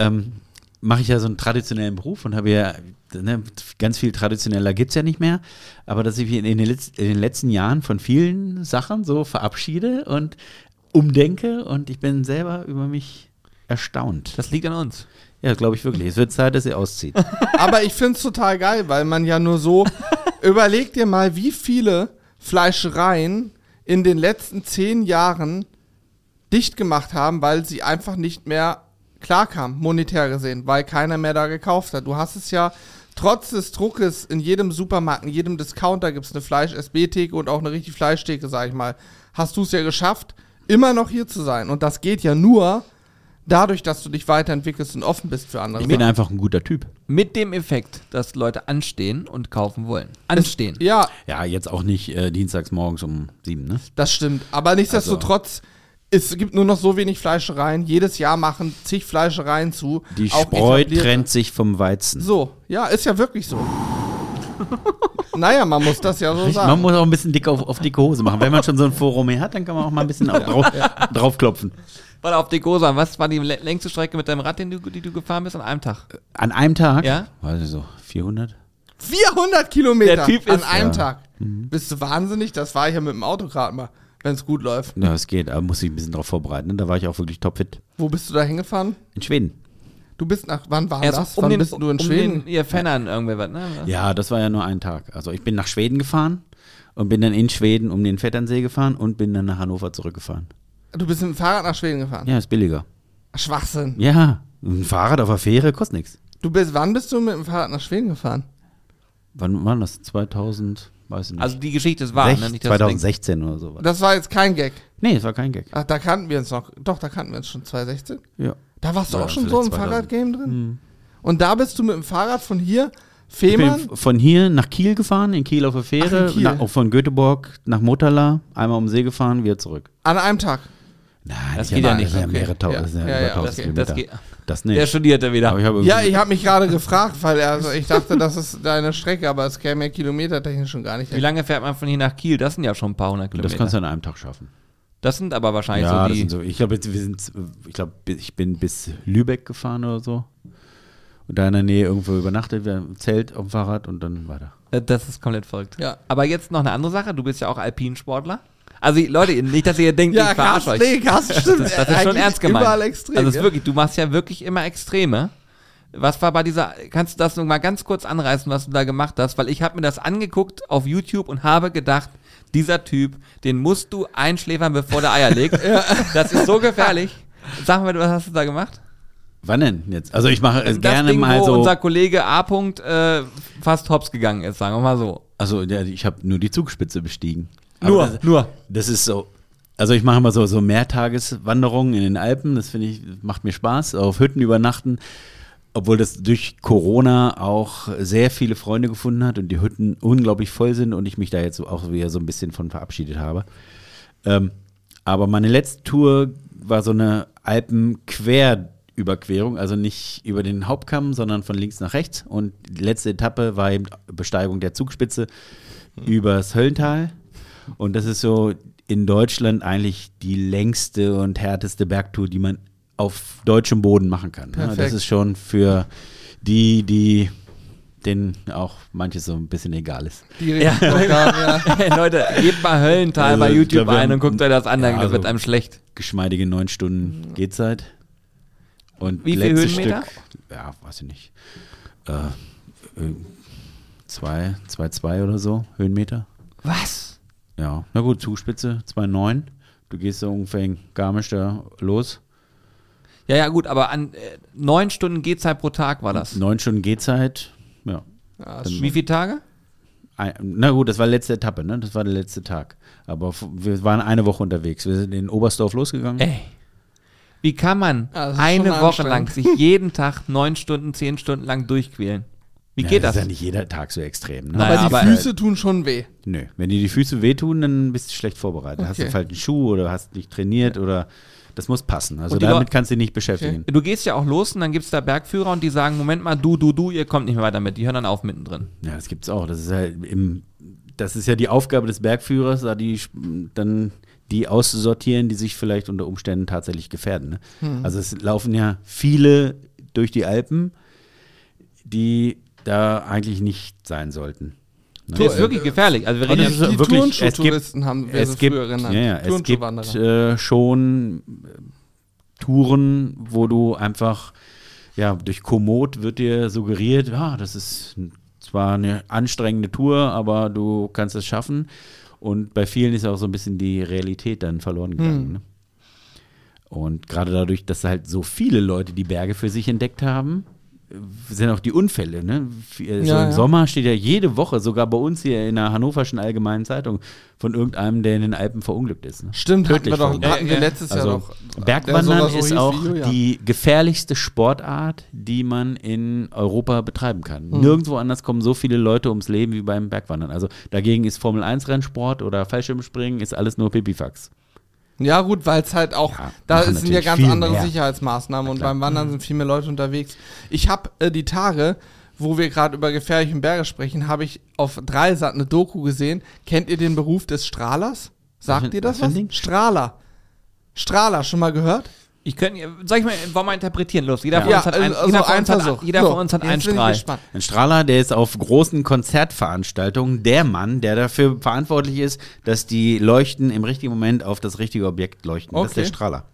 ähm, mache ich ja so einen traditionellen Beruf und habe ja ne, ganz viel traditioneller gibt es ja nicht mehr, aber dass ich mich in den, Letz-, in den letzten Jahren von vielen Sachen so verabschiede und umdenke und ich bin selber über mich erstaunt. das liegt an uns. Ja, glaube ich wirklich. Es wird Zeit, dass ihr auszieht. Aber ich finde es total geil, weil man ja nur so. überleg dir mal, wie viele Fleischereien in den letzten zehn Jahren dicht gemacht haben, weil sie einfach nicht mehr klarkamen, monetär gesehen, weil keiner mehr da gekauft hat. Du hast es ja trotz des Druckes in jedem Supermarkt, in jedem Discounter gibt es eine Fleisch-SB-Theke und auch eine richtig Fleischtheke, sag ich mal. Hast du es ja geschafft, immer noch hier zu sein. Und das geht ja nur dadurch, dass du dich weiterentwickelst und offen bist für andere. Ich bin einfach ein guter Typ. Mit dem Effekt, dass Leute anstehen und kaufen wollen. Anstehen. ja, Ja, jetzt auch nicht äh, dienstags morgens um sieben, ne? Das stimmt. Aber nichtsdestotrotz, es gibt nur noch so wenig Fleischereien. Jedes Jahr machen zig Fleischereien zu. Die auch Spreu etablierte. trennt sich vom Weizen. So, ja, ist ja wirklich so. naja, man muss das ja so Richtig, sagen. Man muss auch ein bisschen dick auf, auf dicke Hose machen. Wenn man schon so ein Forum mehr hat, dann kann man auch mal ein bisschen auch drauf, draufklopfen. Warte auf die Gosa. Was war die lä- längste Strecke mit deinem Rad, den du, die du gefahren bist an einem Tag? An einem Tag? Ja? Weiß ich so, 400? 400 Kilometer Der Typ an ist- einem Ja. Tag. Bist du wahnsinnig? Das war ich ja mit dem Auto gerade mal, wenn es gut läuft. Ja, es geht, aber muss ich ein bisschen drauf vorbereiten. Ne? Da war ich auch wirklich topfit. Wo bist du da hingefahren? In Schweden. Du bist nach, wann war Erst das? wann bist du in um Schweden? Den, ihr Fennern irgendwie was, ne? Ja, das war ja nur ein Tag. Also ich bin nach Schweden gefahren und bin dann in Schweden um den Vetternsee gefahren und bin dann nach Hannover zurückgefahren. Du bist mit dem Fahrrad nach Schweden gefahren? Ja, ist billiger. Schwachsinn. Ja, ein Fahrrad auf der Fähre kostet nichts. Du bist, wann bist du mit dem Fahrrad nach Schweden gefahren? Wann war das? 2000, weiß ich nicht. Also die Geschichte ist wahr, Sech- ne? Nicht, dass du denkst- 2016 oder sowas. Das war jetzt kein Gag. Nee, es war kein Gag. Ach, da kannten wir uns noch. Doch, da kannten wir uns schon 2016. Ja. Da warst du Ja, auch schon so im vielleicht 2000. Fahrradgame drin. Und da bist du mit dem Fahrrad von hier, Ich bin Fehmarn, von hier nach Kiel gefahren, in Kiel auf der Fähre, Ach, nach, von Göteborg nach Motala, einmal um den See gefahren, wieder zurück. an einem Tag. Nein, Das geht ja nicht, Das sind ja okay. mehrere tausend, Ja. das sind ja Ja, über ja, 1000 das, Kilometer. Das. Das Der nicht. studierte wieder. Ich Ja, ich habe mich gerade gefragt, weil also ich dachte, das ist deine Strecke, aber es käme ja kilometertechnisch schon gar nicht Wie lange fährt man von hier nach Kiel? Das sind ja schon ein paar hundert Kilometer. das kannst du an einem Tag schaffen. Das sind aber wahrscheinlich Ja, so das die. sind so, ich glaube, wir sind, ich glaube, ich bin bis Lübeck gefahren oder so. Und da in der Nähe irgendwo übernachtet, wir ein Zelt auf dem Fahrrad und dann weiter. Äh, Das ist komplett verrückt. Ja. Aber jetzt noch eine andere Sache. Du bist ja auch Alpinsportler. Also Leute, nicht, dass ihr denkt, Ja, ich verarsche euch. nee, Carsten, stimmt. Das, das ist schon ernst gemeint. Überall extrem. also es ist ja. wirklich, du machst ja wirklich immer Extreme. Was war bei dieser, kannst du das noch mal ganz kurz anreißen, was du da gemacht hast? Weil ich habe mir das angeguckt auf YouTube und habe gedacht, dieser Typ, den musst du einschläfern, bevor der Eier legt. Das ist so gefährlich. Sag mal, was hast du da gemacht? Wann denn jetzt? Also ich mache äh, Das gerne Ding, mal wo so. unser Kollege A. -Punkt, äh, fast hops gegangen ist, sagen wir mal so. Also ja, ich habe nur die Zugspitze bestiegen. Nur, das, nur. das ist so. Also ich mache immer so, so Mehrtageswanderungen in den Alpen. Das finde ich, macht mir Spaß. Auf Hütten übernachten. Obwohl das durch Corona auch sehr viele Freunde gefunden hat und die Hütten unglaublich voll sind und ich mich da jetzt auch wieder so ein bisschen von verabschiedet habe. Ähm, aber meine letzte Tour war so eine Alpenquerüberquerung, also nicht über den Hauptkamm, sondern von links nach rechts. Und die letzte Etappe war eben Besteigung der Zugspitze übers Höllental. Und das ist so in Deutschland eigentlich die längste und härteste Bergtour, die man auf deutschem Boden machen kann. ne? Perfekt. Das ist schon für die, die denen auch manches so ein bisschen egal ist. Bock haben, ja. Hey, Leute, gebt mal Höllental Also, bei YouTube glaub, ein und guckt euch das an, dann Ja, das wird also- einem schlecht. Geschmeidige neun Stunden Gehzeit. Und Wie viel Höhenmeter? Stück, ja, weiß ich nicht. Äh, äh, zwei, zwei, zwei oder so Höhenmeter. Was? Ja, na gut, Zugspitze 2,9. Du gehst so ungefähr in Garmisch da los. Ja, ja, gut, aber an äh, neun Stunden Gehzeit pro Tag war das. Neun Stunden Gehzeit, ja. Ja, Wie viele Tage? Ein- Na gut, das war die letzte Etappe, ne? Das war der letzte Tag. Aber wir waren eine Woche unterwegs. Wir sind in Oberstdorf losgegangen. Ey. Wie kann man Ja, eine Woche lang sich jeden Tag neun Stunden, zehn Stunden lang durchquälen? Wie Ja, geht das? ist ja nicht jeder Tag so extrem. Ne? Naja, aber die aber, äh, Füße tun schon weh. Nö, wenn dir die Füße wehtun, dann bist du schlecht vorbereitet. Hast du Okay. falschen Schuh oder hast nicht trainiert oder das muss passen. Also damit kannst du dich nicht beschäftigen. Du gehst ja auch los und dann gibt es da Bergführer und die sagen, Moment mal, du, du, du, ihr kommt nicht mehr weiter mit. Die hören dann auf mittendrin. Ja, das gibt's auch. Das ist halt im, das ist ja die Aufgabe des Bergführers, da die dann die auszusortieren, die sich vielleicht unter Umständen tatsächlich gefährden. Ne? Also es laufen ja viele durch die Alpen, die da eigentlich nicht sein sollten. Ne? Das ist wirklich gefährlich. Also wir reden ja, Die wirklich- Turnschuhtouristen haben wir es gibt, früher genannt. ja, ja, es gibt äh, schon äh, Touren, wo du einfach, ja, durch Komoot wird dir suggeriert, ja, das ist zwar eine anstrengende Tour, aber du kannst es schaffen. Und bei vielen ist auch so ein bisschen die Realität dann verloren gegangen. Hm. Ne? Und gerade dadurch, dass halt so viele Leute die Berge für sich entdeckt haben, sind auch die Unfälle. Ne? So Ja, im ja. Sommer steht ja jede Woche, sogar bei uns hier in der Hannoverschen Allgemeinen Zeitung, von irgendeinem, der in den Alpen verunglückt ist. Ne? Stimmt, hatten wir, doch, hatten wir Äh, äh, letztes Jahr Also doch. Bergwandern der sogar so ist hieß auch wie Julian. die gefährlichste Sportart, die man in Europa betreiben kann. Hm. Nirgendwo anders kommen so viele Leute ums Leben wie beim Bergwandern. Also dagegen ist Formel 1 Rennsport oder Fallschirmspringen ist alles nur Pipifax. Ja, gut, weil es halt auch, Ja, da sind ja ganz andere mehr. Sicherheitsmaßnahmen und beim Wandern sind viel mehr Leute unterwegs. Ich habe äh, die Tage, wo wir gerade über gefährliche Berge sprechen, habe ich auf Dreisat eine Doku gesehen. Kennt ihr den Beruf des Strahlers? Sagt Was ihr das was? Strahler. Strahler, schon mal gehört? Ich könnte, soll ich mal, wollen wir interpretieren? Los, jeder von Ja, uns hat, ein, also jeder von uns hat, Versuch. jeder So, von uns hat jetzt einen Strahl. Ein Strahler, der ist auf großen Konzertveranstaltungen der Mann, der dafür verantwortlich ist, dass die Leuchten im richtigen Moment auf das richtige Objekt leuchten. Das ist der Okay. Strahler.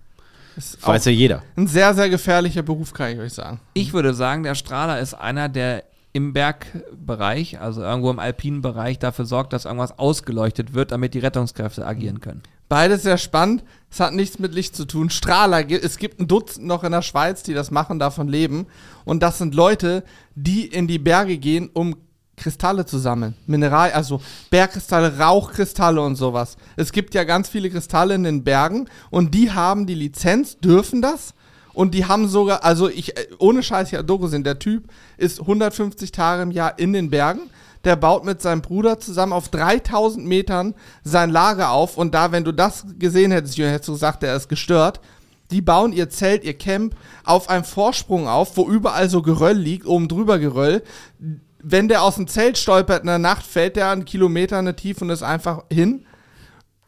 Ist Weiß ja jeder. ein sehr, sehr gefährlicher Beruf, kann ich euch sagen. Ich würde sagen, der Strahler ist einer, der im Bergbereich, also irgendwo im alpinen Bereich, dafür sorgt, dass irgendwas ausgeleuchtet wird, damit die Rettungskräfte agieren können. Beides sehr spannend. Es hat nichts mit Licht zu tun. Strahler, es gibt ein Dutzend noch in der Schweiz, die das machen, davon leben. Und das sind Leute, die in die Berge gehen, um Kristalle zu sammeln. Mineral, also Bergkristalle, Rauchkristalle und sowas. Es gibt ja ganz viele Kristalle in den Bergen und die haben die Lizenz, dürfen das. Und die haben sogar, also ich, äh, ohne Scheiß, ja, Doku sind, der Typ ist 150 Tage im Jahr in den Bergen. Der baut mit seinem Bruder zusammen auf 3000 Metern sein Lager auf. Und da, wenn du das gesehen hättest, Jürgen, hättest du gesagt, der ist gestört. Die bauen ihr Zelt, ihr Camp auf einem Vorsprung auf, wo überall so Geröll liegt, oben drüber Geröll. Wenn der aus dem Zelt stolpert in der Nacht, fällt der einen Kilometer in die Tiefe und ist einfach hin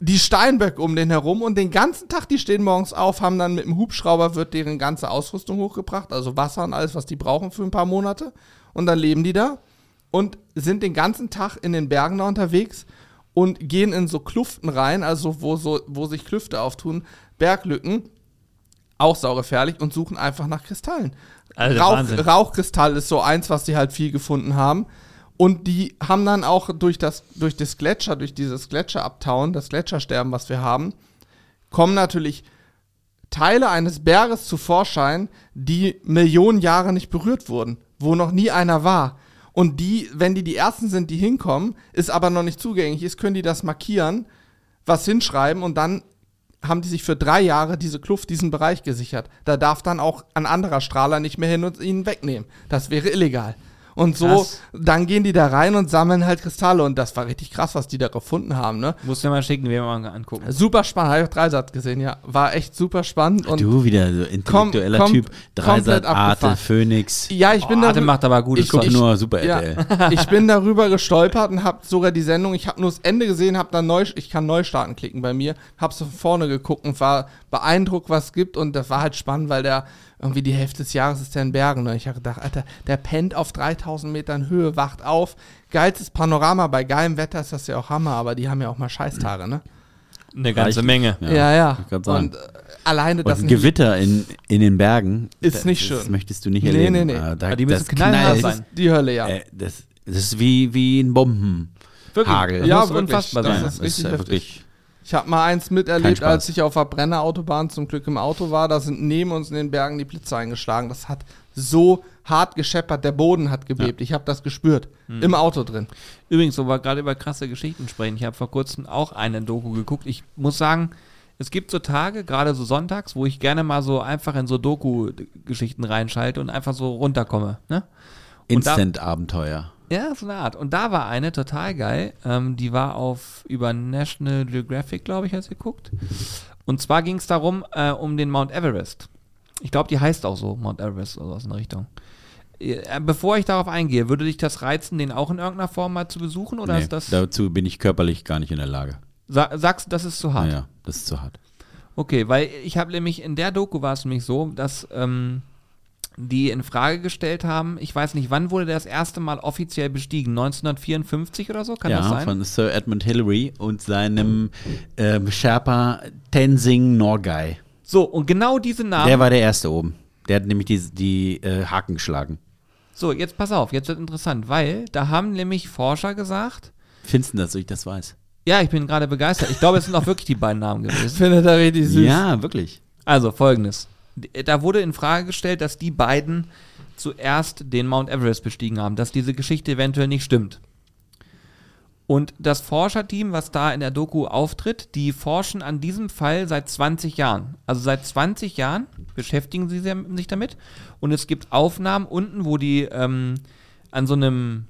die Steinböcke um den herum und den ganzen Tag, die stehen morgens auf, haben dann mit dem Hubschrauber wird deren ganze Ausrüstung hochgebracht, also Wasser und alles, was die brauchen für ein paar Monate. Und dann leben die da und sind den ganzen Tag in den Bergen da unterwegs und gehen in so Kluften rein, also wo, so, wo sich Klüfte auftun, Berglücken, auch saugefährlich und suchen einfach nach Kristallen. Also Rauch. Rauchkristall ist so eins, was die halt viel gefunden haben. Und die haben dann auch durch das, durch das Gletscher, durch dieses Gletscherabtauen, das Gletschersterben, was wir haben, kommen natürlich Teile eines Berges zu Vorschein, die Millionen Jahre nicht berührt wurden, wo noch nie einer war. Und die, wenn die die ersten sind, die hinkommen, ist aber noch nicht zugänglich ist, können die das markieren, was hinschreiben und dann haben die sich für drei Jahre diese Kluft, diesen Bereich gesichert. Da darf dann auch ein anderer Strahler nicht mehr hin und ihn wegnehmen. Das wäre illegal. Und so, Krass. dann gehen die da rein und sammeln halt Kristalle. Und das war richtig krass, was die da gefunden haben, ne? Musst du mir mal schicken, wir mal angucken. Super spannend, habe ich auch Dreisatz gesehen, ja. War echt super spannend. Und du wieder so intellektueller kom- Typ. Dreisat, komplett Arte. Phoenix. ja, ich bin Oh, Arte darü- macht aber gutes ich, Guck ich, nur Super ja. RTL. ich bin darüber gestolpert und habe sogar die Sendung, ich habe nur das Ende gesehen, habe dann neu, ich kann Neustarten klicken bei mir, habe so von vorne geguckt und war beeindruckt, was es gibt und das war halt spannend, weil der irgendwie die Hälfte des Jahres ist der in Bergen. Ne? Ich habe gedacht, Alter, der pennt auf 3000 Metern Höhe, wacht auf. Geilstes Panorama, bei geilem Wetter ist das ja auch Hammer, aber die haben ja auch mal Scheißtage, ne? Eine ganze Reichlich. Menge. Ja, ja. sagen. Und äh, alleine Und das ein Gewitter in, in den Bergen. Ist das, nicht Das schön. möchtest du nicht Nee, erleben. nee, nee. Ah, Da, Aber die müssen das knallhart sein. die Hölle, ja. Äh, das, das ist wie, wie ein Bomben. Wirklich. Hagel. Das Ja, muss unfassbar Das sein. ist richtig ja heftig. wirklich. Ich habe mal eins miterlebt, als ich auf der Brennerautobahn zum Glück im Auto war. Da sind neben uns in den Bergen die Blitze eingeschlagen. Das hat so hart gescheppert. Der Boden hat gebebt. Ich habe das gespürt. Hm. Im Auto drin. Übrigens, wo wir gerade über krasse Geschichten sprechen, ich habe vor kurzem auch eine Doku geguckt. Ich muss sagen, es gibt so Tage, gerade so sonntags, wo ich gerne mal so einfach in so Doku-Geschichten reinschalte und einfach so runterkomme. Ne? Instant-Abenteuer. Ja, so eine Art. Und da war eine total geil. Ähm, die war auf über National Geographic, glaube ich, als geguckt. Und zwar ging es darum, äh, um den Mount Everest. Ich glaube, die heißt auch so, Mount Everest oder so in der Richtung. Äh, Bevor ich darauf eingehe, würde dich das reizen, den auch in irgendeiner Form mal zu besuchen? Oder Nee, ist das. dazu bin ich körperlich gar nicht in der Lage. Sa sagst du, das ist zu hart? Naja, das ist zu hart. Okay, weil ich habe nämlich in der Doku war es nämlich so, dass ähm, die in Frage gestellt haben, ich weiß nicht, wann wurde der das erste Mal offiziell bestiegen? 1954 oder so? Kann das ja, sein? von Sir Edmund Hillary und seinem ähm, Sherpa Tenzing Norgay. So, und genau diese Namen. Der war der Erste oben. Der hat nämlich die, die äh, Haken geschlagen. so, jetzt pass auf, jetzt wird interessant, weil da haben nämlich Forscher gesagt, Findest du, dass ich das weiß? ja, ich bin gerade begeistert. Ich glaube, es sind auch wirklich die beiden Namen Ich gewesen. finde das richtig süß. Ja, wirklich. Also, folgendes. Da wurde in Frage gestellt, dass die beiden zuerst den Mount Everest bestiegen haben, dass diese Geschichte eventuell nicht stimmt. Und das Forscherteam, was da in der Doku auftritt, die forschen an diesem Fall seit 20 Jahren. Also seit 20 Jahren beschäftigen sie sich damit. Und es gibt Aufnahmen unten, wo die ähm, an so einem,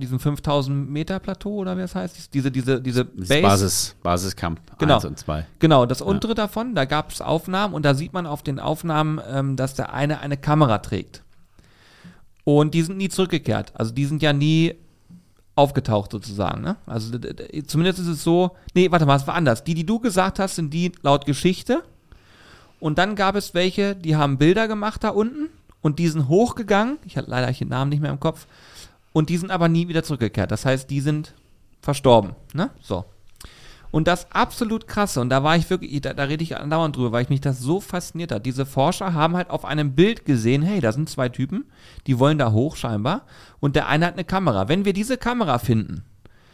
diesem 5000 Meter Plateau oder wie das heißt, diese, diese, diese Base, Basis, Basiskamp Genau. 1 und 2. Genau, das untere davon, da gab es Aufnahmen und da sieht man auf den Aufnahmen, ähm, dass der eine eine Kamera trägt. Und die sind nie zurückgekehrt. Also die sind ja nie aufgetaucht sozusagen. Ne? Also zumindest ist es so, nee, warte mal, es war anders. Die, die du gesagt hast, sind die laut Geschichte. Und dann gab es welche, die haben Bilder gemacht da unten und die sind hochgegangen. Ich hatte leider den Namen nicht mehr im Kopf. Und die sind aber nie wieder zurückgekehrt. Das heißt, die sind verstorben. Ne? So. Und das absolut krasse, und da war ich wirklich, da, da rede ich andauernd drüber, weil ich mich das so fasziniert hat. Diese Forscher haben halt auf einem Bild gesehen, hey, da sind zwei Typen, die wollen da hoch scheinbar, und der eine hat eine Kamera. Wenn wir diese Kamera finden,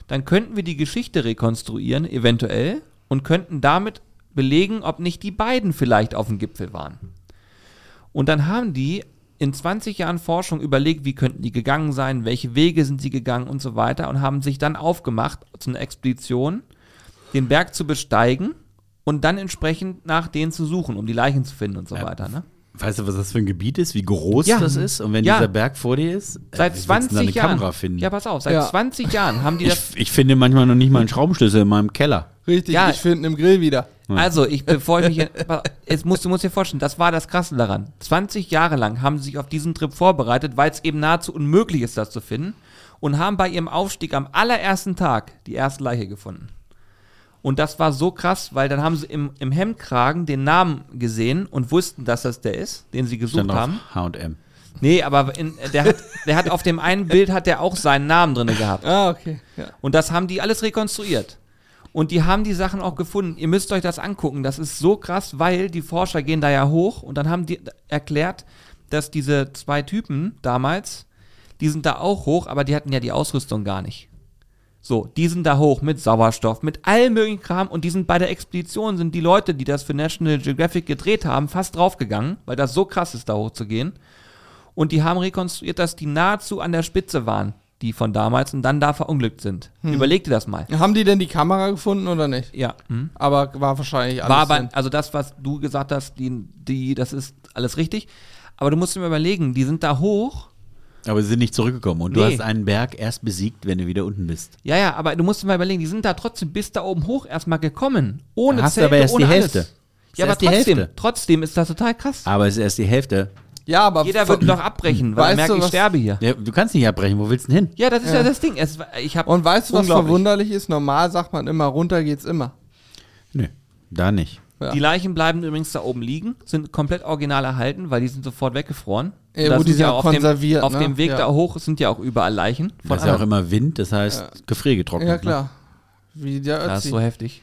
dann könnten wir die Geschichte rekonstruieren, eventuell, und könnten damit belegen, ob nicht die beiden vielleicht auf dem Gipfel waren. Und dann haben die in 20 Jahren Forschung überlegt, wie könnten die gegangen sein, welche Wege sind sie gegangen und so weiter und haben sich dann aufgemacht zu einer Expedition, den Berg zu besteigen und dann entsprechend nach denen zu suchen, um die Leichen zu finden und so Ja. weiter. Ne? Weißt du, was das für ein Gebiet ist, wie groß Ja. das ist? Und wenn Ja. dieser Berg vor dir ist, äh, Seit wie willst du denn 20 da eine Jahren. Kamera finden. Ja, pass auf, seit Ja. 20 Jahren haben die das. ich, ich finde manchmal noch nicht mal einen Schraubenschlüssel in meinem Keller. Richtig, Ja. ich finde im Grill wieder. Also, ich, bevor ich mich. Jetzt musst, du musst dir vorstellen, das war das Krasse daran. 20 Jahre lang haben sie sich auf diesen Trip vorbereitet, weil es eben nahezu unmöglich ist, das zu finden. Und haben bei ihrem Aufstieg am allerersten Tag die erste Leiche gefunden. Und das war so krass, weil dann haben sie im, im Hemdkragen den Namen gesehen und wussten, dass das der ist, den sie gesucht Stand haben. H&M. Nee, aber in, der, hat, der hat auf dem einen Bild hat der auch seinen Namen drin gehabt. Ah, okay. Ja. Und das haben die alles rekonstruiert. Und die haben die Sachen auch gefunden. Ihr müsst euch das angucken. Das ist so krass, weil die Forscher gehen da ja hoch und dann haben die erklärt, dass diese zwei Typen damals, die sind da auch hoch, aber die hatten ja die Ausrüstung gar nicht. So, die sind da hoch mit Sauerstoff, mit allem möglichen Kram und die sind bei der Expedition, sind die Leute, die das für National Geographic gedreht haben, fast draufgegangen, weil das so krass ist, da hochzugehen. Und die haben rekonstruiert, dass die nahezu an der Spitze waren, die von damals und dann da verunglückt sind. Überleg dir das mal. Haben die denn die Kamera gefunden oder nicht? Ja. Hm. Aber war wahrscheinlich alles. War aber, also das, was du gesagt hast, die, die, das ist alles richtig. Aber du musst dir mal überlegen, die sind da hoch. Aber sie sind nicht zurückgekommen. Und du Nee. hast einen Berg erst besiegt, wenn du wieder unten bist. Ja, ja, aber du musst dir mal überlegen, die sind da trotzdem bis da oben hoch erstmal gekommen. Ohne Da hast du Zelte, aber erst die ohne Hälfte. Alles. Ist Ja, aber erst die trotzdem, Hälfte. trotzdem ist das total krass. Aber es ist erst die Hälfte. Ja, aber Jeder würde doch abbrechen, weil er Weißt merkt, du, ich was- sterbe hier. Ja, du kannst nicht abbrechen. Wo willst du denn hin? Ja, das ist ja, Ja. das Ding. Es, ich hab Und weißt du, was unglaublich. verwunderlich ist? Normal sagt man immer, runter geht's immer. Nö, da nicht. Ja. Die Leichen bleiben übrigens da oben liegen, sind komplett original erhalten, weil die sind sofort weggefroren. Ja, Und da wo die sind ja auch auf dem, konserviert, Auf ne? dem Weg Ja. da hoch sind ja auch überall Leichen. Da ist ja auch immer Wind, das heißt gefriergetrocknet. Ja, ne? klar. Wie der Das ist Ötzi. so heftig.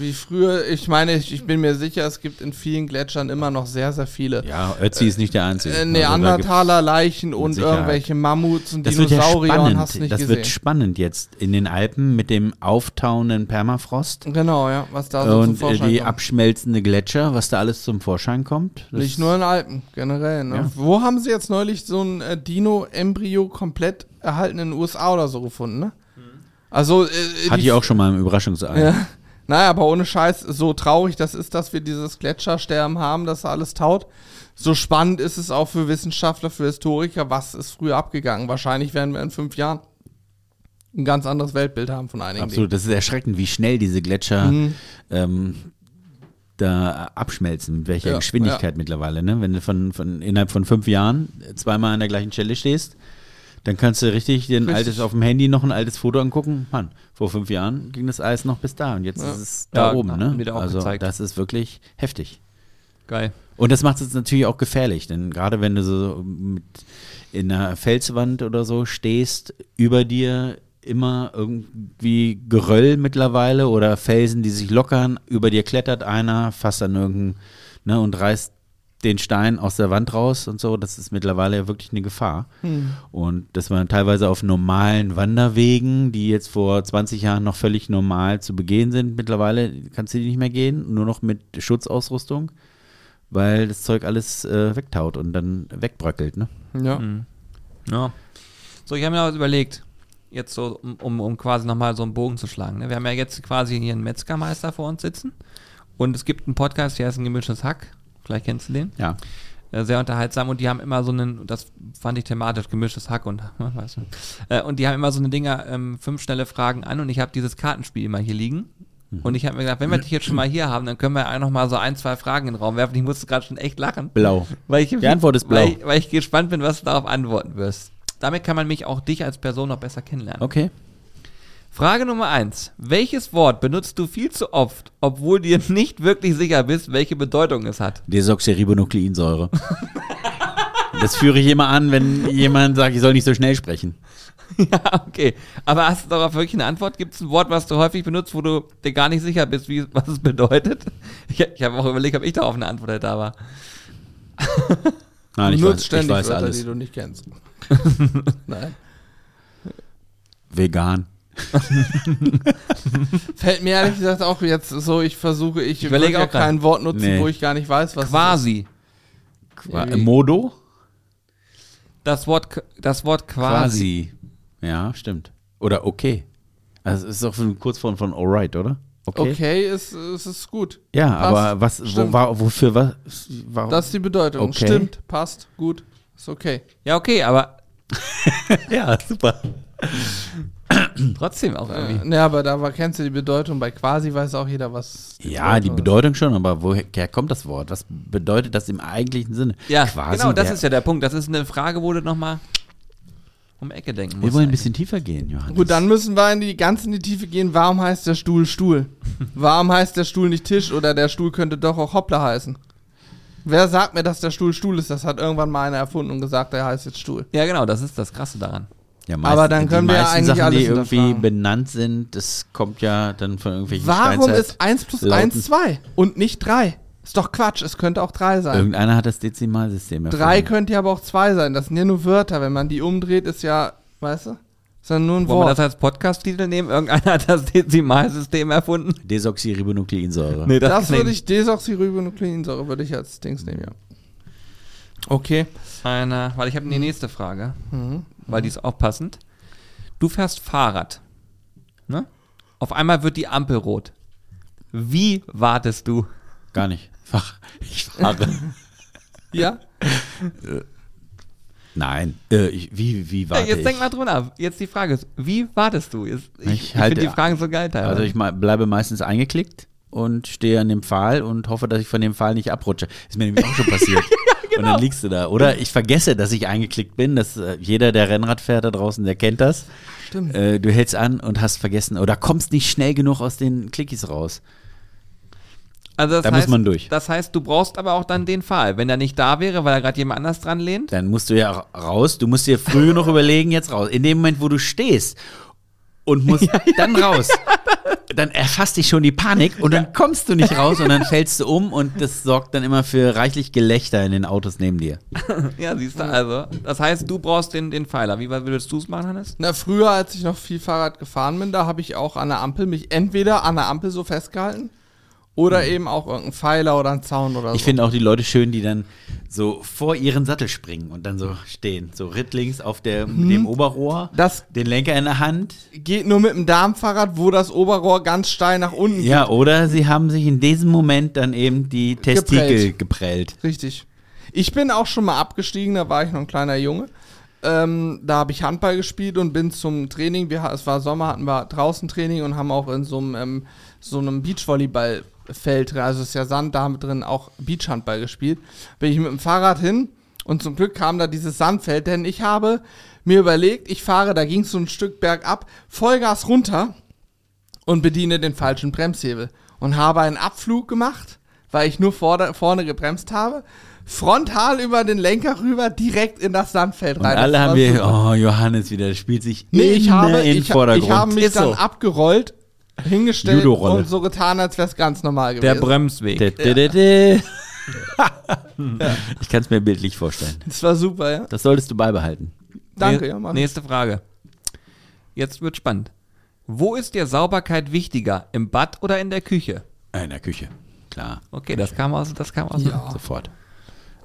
Wie früher, ich meine, ich, ich bin mir sicher, es gibt in vielen Gletschern immer noch sehr, sehr viele. Ja, Ötzi ist nicht der Einzige. Äh, Also Neandertaler Leichen und Sicherheit. irgendwelche Mammuts und Das wird ja Dinosaurier und spannend. hast nicht das gesehen. wird spannend jetzt in den Alpen mit dem auftauenden Permafrost genau, ja, was da so zum und äh, Vorschein die kommt. abschmelzende Gletscher, was da alles zum Vorschein kommt. Nicht nur in Alpen, generell. Ne? Ja. Wo haben sie jetzt neulich so ein äh, Dino-Embryo komplett erhalten in den USA oder so gefunden, ne? Also, äh, Hatte die- ich auch schon mal im Überraschungsei. Ja. Naja, aber ohne Scheiß, so traurig das ist, dass wir dieses Gletschersterben haben, dass alles taut. So spannend ist es auch für Wissenschaftler, für Historiker, was ist früher abgegangen. Wahrscheinlich werden wir in fünf Jahren ein ganz anderes Weltbild haben von einigen Absolut, das ist erschreckend, wie schnell diese Gletscher Mhm. ähm, da abschmelzen, mit welcher Ja, Geschwindigkeit mittlerweile. Ne? Wenn du von, von innerhalb von fünf Jahren zweimal an der gleichen Stelle stehst, dann kannst du richtig dir ein Richtig. altes auf dem Handy noch ein altes Foto angucken. Mann, vor fünf Jahren ging das Eis noch bis da und jetzt Ja. ist es da Ja, oben. Ne? also gezeigt. das ist wirklich heftig. Geil. Und das macht es natürlich auch gefährlich, denn gerade wenn du so in einer Felswand oder so stehst, über dir immer irgendwie Geröll mittlerweile oder Felsen, die sich lockern, über dir klettert einer, fasst dann irgendeinen ne, und reißt den Stein aus der Wand raus und so, das ist mittlerweile ja wirklich eine Gefahr. Und das war teilweise auf normalen Wanderwegen, die jetzt vor 20 Jahren noch völlig normal zu begehen sind. Mittlerweile kannst du die nicht mehr gehen, nur noch mit Schutzausrüstung, weil das Zeug alles äh, wegtaut und dann wegbröckelt. Ne? Ja. Mhm. Ja. So, ich habe mir was überlegt, jetzt so, um, um, um quasi nochmal so einen Bogen zu schlagen. Ne? Wir haben ja jetzt quasi hier einen Metzgermeister vor uns sitzen und es gibt einen Podcast, der heißt ein gemischtes Hack. Vielleicht kennst du den. Ja. Äh, sehr unterhaltsam und die haben immer so einen, das fand ich thematisch, gemischtes Hack und, weißt du, äh, und die haben immer so eine Dinger, ähm, fünf schnelle Fragen an und ich habe dieses Kartenspiel immer hier liegen. Und ich habe mir gedacht, wenn wir dich jetzt schon mal hier haben, dann können wir auch noch mal so ein, zwei Fragen in den Raum werfen. Ich musste gerade schon echt lachen. Blau. Weil ich, Die Antwort ist blau. Weil, ich- weil ich gespannt bin, was du darauf antworten wirst. Damit kann man mich auch dich als Person noch besser kennenlernen. Okay. Frage Nummer eins. Welches Wort benutzt du viel zu oft, obwohl dir nicht wirklich sicher bist, welche Bedeutung es hat? Desoxyribonukleinsäure. das führe ich immer an, wenn jemand sagt, ich soll nicht so schnell sprechen. ja, okay. Aber hast du darauf wirklich eine Antwort? Gibt es ein Wort, was du häufig benutzt, wo du dir gar nicht sicher bist, wie, was es bedeutet? Ich, ich habe auch überlegt, ob ich darauf eine Antwort hätte, aber. Nein, ich weiß, nutzt ich ständig weiß Wörter, alles. die du nicht kennst. Nein. Vegan. Fällt mir ehrlich gesagt auch jetzt so, ich versuche, ich, überlege würde ja auch grad. kein Wort nutzen, Nee. wo ich gar nicht weiß, was Quasi. Qua Irgendwie. Modo? Das Wort, das Wort quasi. Quasi. Ja, stimmt. Oder okay. Also es ist so kurz von, von alright, oder? Okay, okay ist, ist, ist gut. Ja, Passt. aber was, wo, war, wofür was? Warum? Das ist die Bedeutung. Okay. Stimmt, passt, gut, ist okay. Ja, okay, aber ja, super. trotzdem auch irgendwie. ne, aber da war, kennst du die Bedeutung. Bei quasi weiß auch jeder, was. Ja, die ist. Bedeutung schon, aber woher kommt das Wort? Was bedeutet das im eigentlichen Sinne? Ja, Quasi genau, das ist ja der Punkt. Das ist eine Frage, wo du nochmal um Ecke denken musst. Wir wollen ein bisschen tiefer gehen, Johannes. Gut, dann müssen wir in die ganz in die Tiefe gehen. Warum heißt der Stuhl Stuhl? Warum heißt der Stuhl nicht Tisch oder der Stuhl könnte doch auch Hoppla heißen? Wer sagt mir, dass der Stuhl Stuhl ist? Das hat irgendwann mal einer erfunden und gesagt, der heißt jetzt Stuhl. Ja, genau, das ist das Krasse daran. Ja, Aber dann können die wir ja eigentlich Sachen, alles die irgendwie benannt sind, das kommt ja dann von irgendwelchen Warum Steinzeit- ist 1 plus Lauten- 1 2 und nicht 3? Ist doch Quatsch, es könnte auch 3 sein. Irgendeiner hat das Dezimalsystem erfunden. 3 könnte ja aber auch 2 sein. Das sind ja nur Wörter. Wenn man die umdreht, ist ja, weißt du? Ist ja nur ein Wollen wir Wort. das als Podcast-Titel nehmen? Irgendeiner hat das Dezimalsystem erfunden? Desoxyribonukleinsäure. Nee, Das, kann würde ich, Desoxyribonukleinsäure würde ich als Dings nehmen, ja. Okay. Eine, weil ich habe die nächste Frage, Mhm. Weil die ist auch passend. Du fährst Fahrrad. Ne? Auf einmal wird die Ampel rot. Wie wartest du? Gar nicht. Ich fahre. Ja? Nein. Äh, ich, wie, wie Ja, warte jetzt ich? denk mal drüber nach. Jetzt die Frage ist, wie wartest du? Jetzt, ich Ich halte- finde die Fragen so geil teilweise. Also ich bleibe meistens eingeklickt und stehe an dem Pfahl und hoffe, dass ich von dem Pfahl nicht abrutsche. Ist mir nämlich auch schon passiert. Und genau. dann liegst du da. Oder ich vergesse, dass ich eingeklickt bin. Das, äh, jeder, der Rennrad fährt da draußen, der kennt das. Stimmt. Äh, du hältst an und hast vergessen oder kommst nicht schnell genug aus den Clickies raus. Also das Da heißt, muss man durch. Das heißt, du brauchst aber auch dann den Pfahl. Wenn er nicht da wäre, weil er gerade jemand anders dran lehnt. Dann musst du ja ra- raus. Du musst dir früh genug überlegen, jetzt raus. In dem Moment, wo du stehst und musst dann raus. Dann erfasst dich schon die Panik und dann kommst du nicht raus und dann fällst du um und das sorgt dann immer für reichlich Gelächter in den Autos neben dir. Ja, siehst du, also. Das heißt, du brauchst den, den Pfeiler. Wie weit würdest du es machen, Hannes? Na, früher, als ich noch viel Fahrrad gefahren bin, da habe ich auch an der Ampel mich entweder an der Ampel so festgehalten oder eben auch irgendein Pfeiler oder ein Zaun oder Ich so. finde auch die Leute schön, die dann so vor ihren Sattel springen und dann so stehen. So rittlings auf der, dem Oberrohr, Das den Lenker in der Hand. geht nur mit dem Darmfahrrad, wo das Oberrohr ganz steil nach unten Ja, oder sie haben sich in diesem Moment dann eben die Testikel geprellt. Richtig. Ich bin auch schon mal abgestiegen, da war ich noch ein kleiner Junge. Ähm, da habe ich Handball gespielt und bin zum Training. Wir, es war Sommer, hatten wir draußen Training und haben auch in so einem, ähm, so einem Beachvolleyballfeld, also es ist ja Sand, da haben wir drin auch Beachhandball gespielt. Bin ich mit dem Fahrrad hin und zum Glück kam da dieses Sandfeld, denn ich habe mir überlegt, ich fahre, da ging es so ein Stück bergab, Vollgas runter und bediene den falschen Bremshebel und habe einen Abflug gemacht, weil ich nur vorne, vorne gebremst habe, frontal über den Lenker rüber, direkt in das Sandfeld Und rein. Alle haben wir, oh, Johannes wieder, das spielt sich Nee, ich habe, in den ich, Vordergrund. ich habe mich Ist dann so. abgerollt, hingestellt Judo-Rolle. und so getan, als wäre es ganz normal Der gewesen. Bremsweg. Dä, dä, dä, dä. Ich kann es mir bildlich vorstellen. das war super, ja. Das solltest du beibehalten. Danke, ja, Mann. Nächste Frage. Jetzt wird spannend. Wo ist dir Sauberkeit wichtiger? Im Bad oder in der Küche? Äh, In der Küche, klar, Okay, das kam aus, das kam aus. Ja. sofort.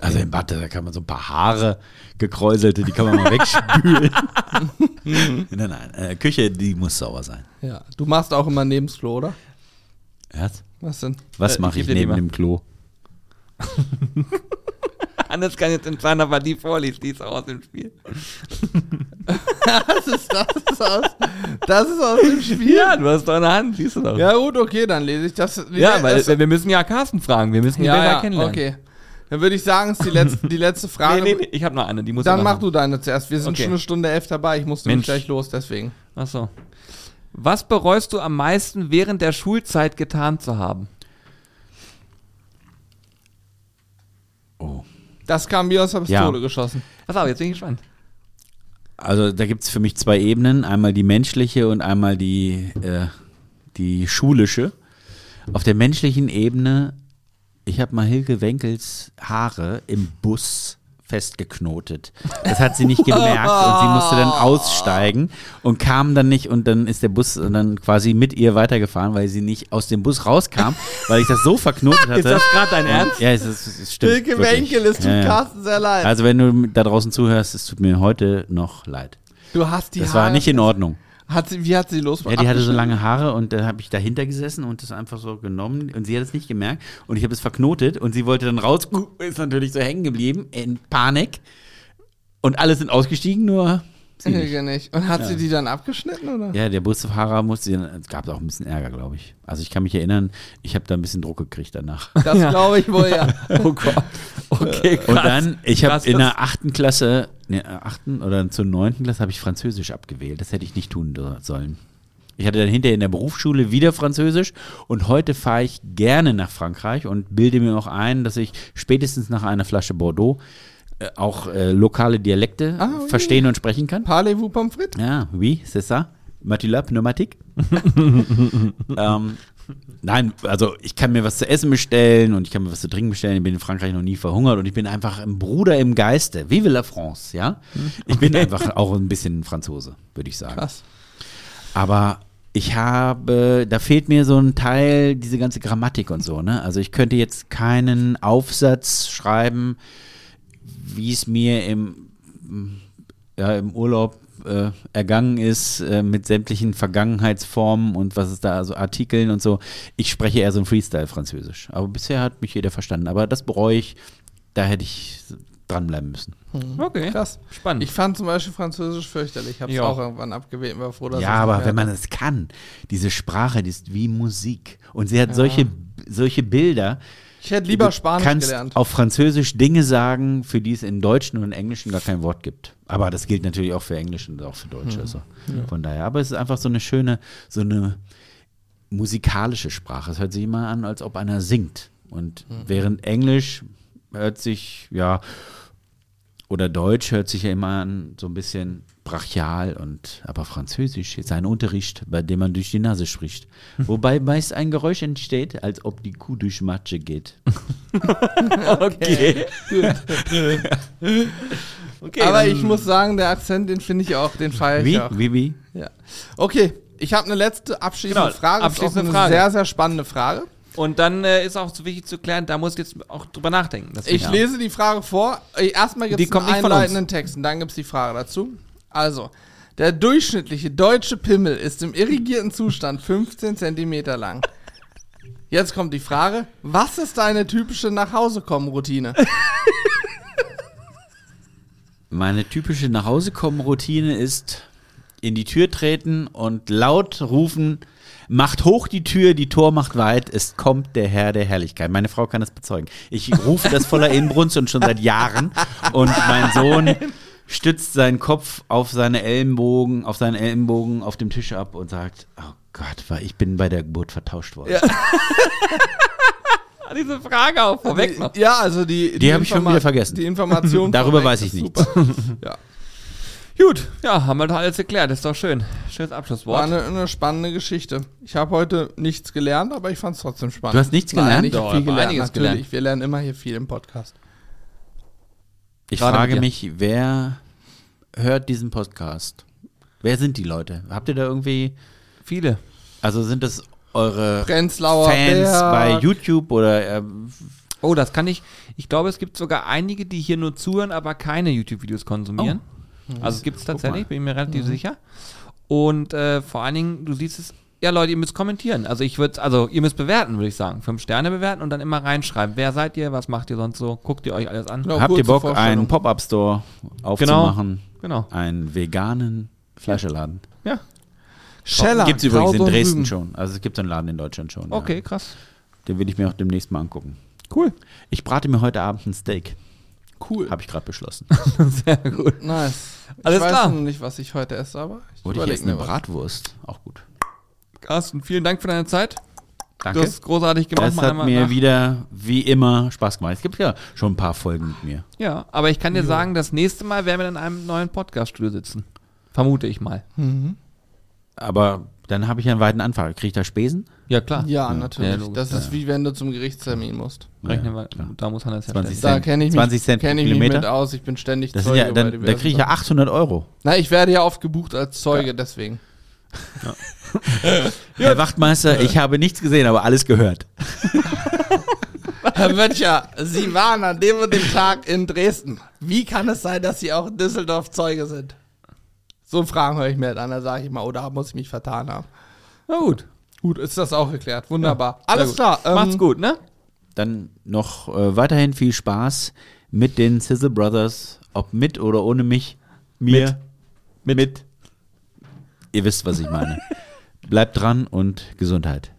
Also im Bad, da kann man so ein paar Haare gekräuselte, die kann man mal wegspülen. nein, nein, äh, Küche, die muss sauber sein. ja. Du machst auch immer neben das Klo, oder? Was? Was denn? Was Äh, mache ich ich neben dem Klo? Hannes kann jetzt entscheiden, ob er die vorliest. Die ist auch aus dem Spiel. Das ist, das ist aus, das ist aus dem Spiel. Ja, du hast doch eine Hand, siehst du doch. Ja, gut, okay, dann lese ich das. Ja, weil das, wir müssen ja Carsten fragen. Wir müssen ihn ja, besser ja, kennenlernen. okay. Dann würde ich sagen, ist die letzte, die letzte Frage. Nee, nee, nee, ich habe noch eine, die muss Dann mach du deine zuerst. Wir sind Okay. schon eine Stunde elf dabei. Ich muss nämlich Mensch. gleich los, deswegen. Ach so. Was bereust du am meisten während der Schulzeit getan zu haben? Oh. Das kam mir aus der Ja. Pistole geschossen. Pass auf, jetzt bin ich gespannt. Also da gibt es für mich zwei Ebenen, einmal die menschliche und einmal die, äh, die schulische. Auf der menschlichen Ebene, ich habe mal Hilke Wenkels Haare im Bus festgeknotet. Das hat sie nicht gemerkt und sie musste dann aussteigen und kam dann nicht und dann ist der Bus dann quasi mit ihr weitergefahren, weil sie nicht aus dem Bus rauskam, weil ich das so verknotet hatte. Ist das gerade dein Ernst? Ja, es, ist, es stimmt. Hilke wirklich. Wenkel, es tut Ja, ja. Carsten sehr leid. Also wenn du da draußen zuhörst, es tut mir heute noch leid. du hast die Das Haare. war nicht in Ordnung. Hat sie, wie hat sie los? Ja, die hatte so lange Haare und da habe ich dahinter gesessen und das einfach so genommen und sie hat es nicht gemerkt und ich habe es verknotet und sie wollte dann raus, ist natürlich so hängen geblieben in Panik und alle sind ausgestiegen, nur sie nicht. Hilke nicht. Und hat sie die dann abgeschnitten, oder? Ja, der Busfahrer musste, es gab auch ein bisschen Ärger, glaube ich. Also ich kann mich erinnern, ich habe da ein bisschen Druck gekriegt danach. Das glaube ich wohl, ja. Oh Gott. Okay, krass. Und dann, ich habe in der achten Klasse, ne, achten oder zur neunten Klasse habe ich Französisch abgewählt. Das hätte ich nicht tun sollen. Ich hatte dann hinterher in der Berufsschule wieder Französisch und heute fahre ich gerne nach Frankreich und bilde mir auch ein, dass ich spätestens nach einer Flasche Bordeaux äh, auch äh, lokale Dialekte Ah, oui. verstehen und sprechen kann. Parlez-vous pommes frites? Ja, oui, c'est ça. Matula Pneumatik. ähm, nein, also ich kann mir was zu essen bestellen und ich kann mir was zu trinken bestellen. Ich bin in Frankreich noch nie verhungert und ich bin einfach ein Bruder im Geiste. Vive la France, ja? Ich bin einfach auch ein bisschen Franzose, würde ich sagen. Krass. Aber ich habe, da fehlt mir so ein Teil, diese ganze Grammatik und so, ne? Also ich könnte jetzt keinen Aufsatz schreiben, wie es mir im, ja, im Urlaub äh, ergangen ist, äh, mit sämtlichen Vergangenheitsformen und was es da, also Artikeln und so. Ich spreche eher so ein Freestyle-Französisch. Aber bisher hat mich jeder verstanden. Aber das bereue ich, da hätte ich dranbleiben müssen. Okay. Krass. Spannend. Ich fand zum Beispiel Französisch fürchterlich. Ich habe es Ja. auch irgendwann abgewählt und war froh, dass Ja, aber wenn man es kann, diese Sprache, die ist wie Musik. Und sie hat solche, solche Bilder. Ich hätte lieber du Spanisch kannst gelernt. auf Französisch Dinge sagen, für die es in Deutschen und Englischen gar kein Wort gibt. Aber das gilt natürlich auch für Englisch und auch für Deutsch. Also von daher. Aber es ist einfach so eine schöne, so eine musikalische Sprache. Es hört sich immer an, als ob einer singt. Und während Englisch hört sich, ja, oder Deutsch hört sich ja immer an, so ein bisschen brachial und aber Französisch ist ein Unterricht, bei dem man durch die Nase spricht. Wobei meist ein Geräusch entsteht, als ob die Kuh durch Matsche geht. Okay. okay. Aber ich muss sagen, der Akzent, den finde ich auch, den feiere ich Wie? auch. Wie, wie? Ja. Okay, ich habe eine letzte abschließende Genau, Frage. abschließende ist auch eine Frage. sehr, sehr spannende Frage. Und dann äh, ist auch so wichtig zu klären, da muss ich jetzt auch drüber nachdenken. dass Ich lese die Frage vor. Äh, Erstmal gibt Die es einen einleitenden Text und dann gibt es die Frage dazu. Also, der durchschnittliche deutsche Pimmel ist im irrigierten Zustand 15 Zentimeter lang. Jetzt kommt die Frage, was ist deine typische Nachhausekommen-Routine? Meine typische Nachhausekommen-Routine ist in die Tür treten und laut rufen, macht hoch die Tür, die Tor macht weit, es kommt der Herr der Herrlichkeit. Meine Frau kann das bezeugen. Ich rufe das voller Inbrunst und schon seit Jahren und mein Sohn stützt seinen Kopf auf seine Ellenbogen, auf seinen Ellenbogen auf dem Tisch ab und sagt, oh Gott, ich bin bei der Geburt vertauscht worden. Ah, diese Frage auch vorweg noch. Ja, also die. Die hab ich schon wieder vergessen. Die Information. Darüber weiß ich nichts. ja. Gut, ja, haben wir doch alles erklärt. Ist doch schön. Schönes War Abschlusswort. eine, eine spannende Geschichte. Ich habe heute nichts gelernt, aber ich fand es trotzdem spannend. Du hast nichts Nein, gelernt? ich Doch, habe viel aber gelernt. einiges Natürlich, gelernt. wir lernen immer hier viel im Podcast. Ich Gerade frage mich, wer hört diesen Podcast? Wer sind die Leute? Habt ihr da irgendwie, Viele. also sind das eure Prenzlauer Fans Berg. bei YouTube oder ähm, Oh, das kann ich. Ich glaube, es gibt sogar einige, die hier nur zuhören, aber keine YouTube-Videos konsumieren. Also es gibt es tatsächlich, bin ich mir relativ sicher. Und äh, vor allen Dingen, du siehst es, ja Leute, ihr müsst kommentieren. Also ich würde, also ihr müsst bewerten, würde ich sagen. Fünf Sterne bewerten und dann immer reinschreiben. Wer seid ihr? Was macht ihr sonst so? Guckt ihr euch alles an? Genau, habt ihr Bock, einen Pop-Up-Store aufzumachen? Genau. Einen veganen Fleischeladen. Ja. Scheller. Gibt es übrigens in Dresden schon. Also es gibt so einen Laden in Deutschland schon. Okay, Ja. krass. Den will ich mir auch demnächst mal angucken. Cool. Ich brate mir heute Abend ein Steak. Cool. Habe ich gerade beschlossen. Sehr gut. Nice. Alles ich weiß klar. noch nicht, was ich heute esse, aber ich Oder ich esse eine. Bratwurst. Auch gut. Carsten, vielen Dank für deine Zeit. Danke. Du hast großartig gemacht. Es meiner hat mir nach. wieder, wie immer, Spaß gemacht. Es gibt ja schon ein paar Folgen mit mir. Ja, aber ich kann dir sagen, das nächste Mal werden wir in einem neuen Podcast-Studio sitzen. Vermute ich mal. Aber dann habe ich ja einen weiten Anfang. Kriege ich da Spesen? Ja, klar. Ja, Ja, natürlich. logisch, das ist wie wenn du zum Gerichtstermin musst. Rechnen Ja, wir. Da muss Hannes ja 20 stellen. Da kenne ich mich, 20 Cent kenn pro ich mich mit aus. Ich bin ständig Das Zeuge ja, bei dann, da kriege ich ja Sachen. 800 Euro. Na, ich werde ja oft gebucht als Zeuge, deswegen. Herr Wachtmeister, ich habe nichts gesehen, aber alles gehört. Herr Böttcher, Sie waren an dem und dem Tag in Dresden. Wie kann es sein, dass Sie auch in Düsseldorf Zeuge sind? So Fragen höre ich mir an, da sage ich mal, oder muss ich mich vertan haben. Na gut. Gut, ist das auch geklärt. Wunderbar. Sehr Alles gut. klar. ähm, Macht's gut, ne? Dann noch äh, weiterhin viel Spaß mit den Sizzle Brothers, ob mit oder ohne mich. Mir. Mit. mit. Ihr wisst, was ich meine. Bleibt dran und Gesundheit.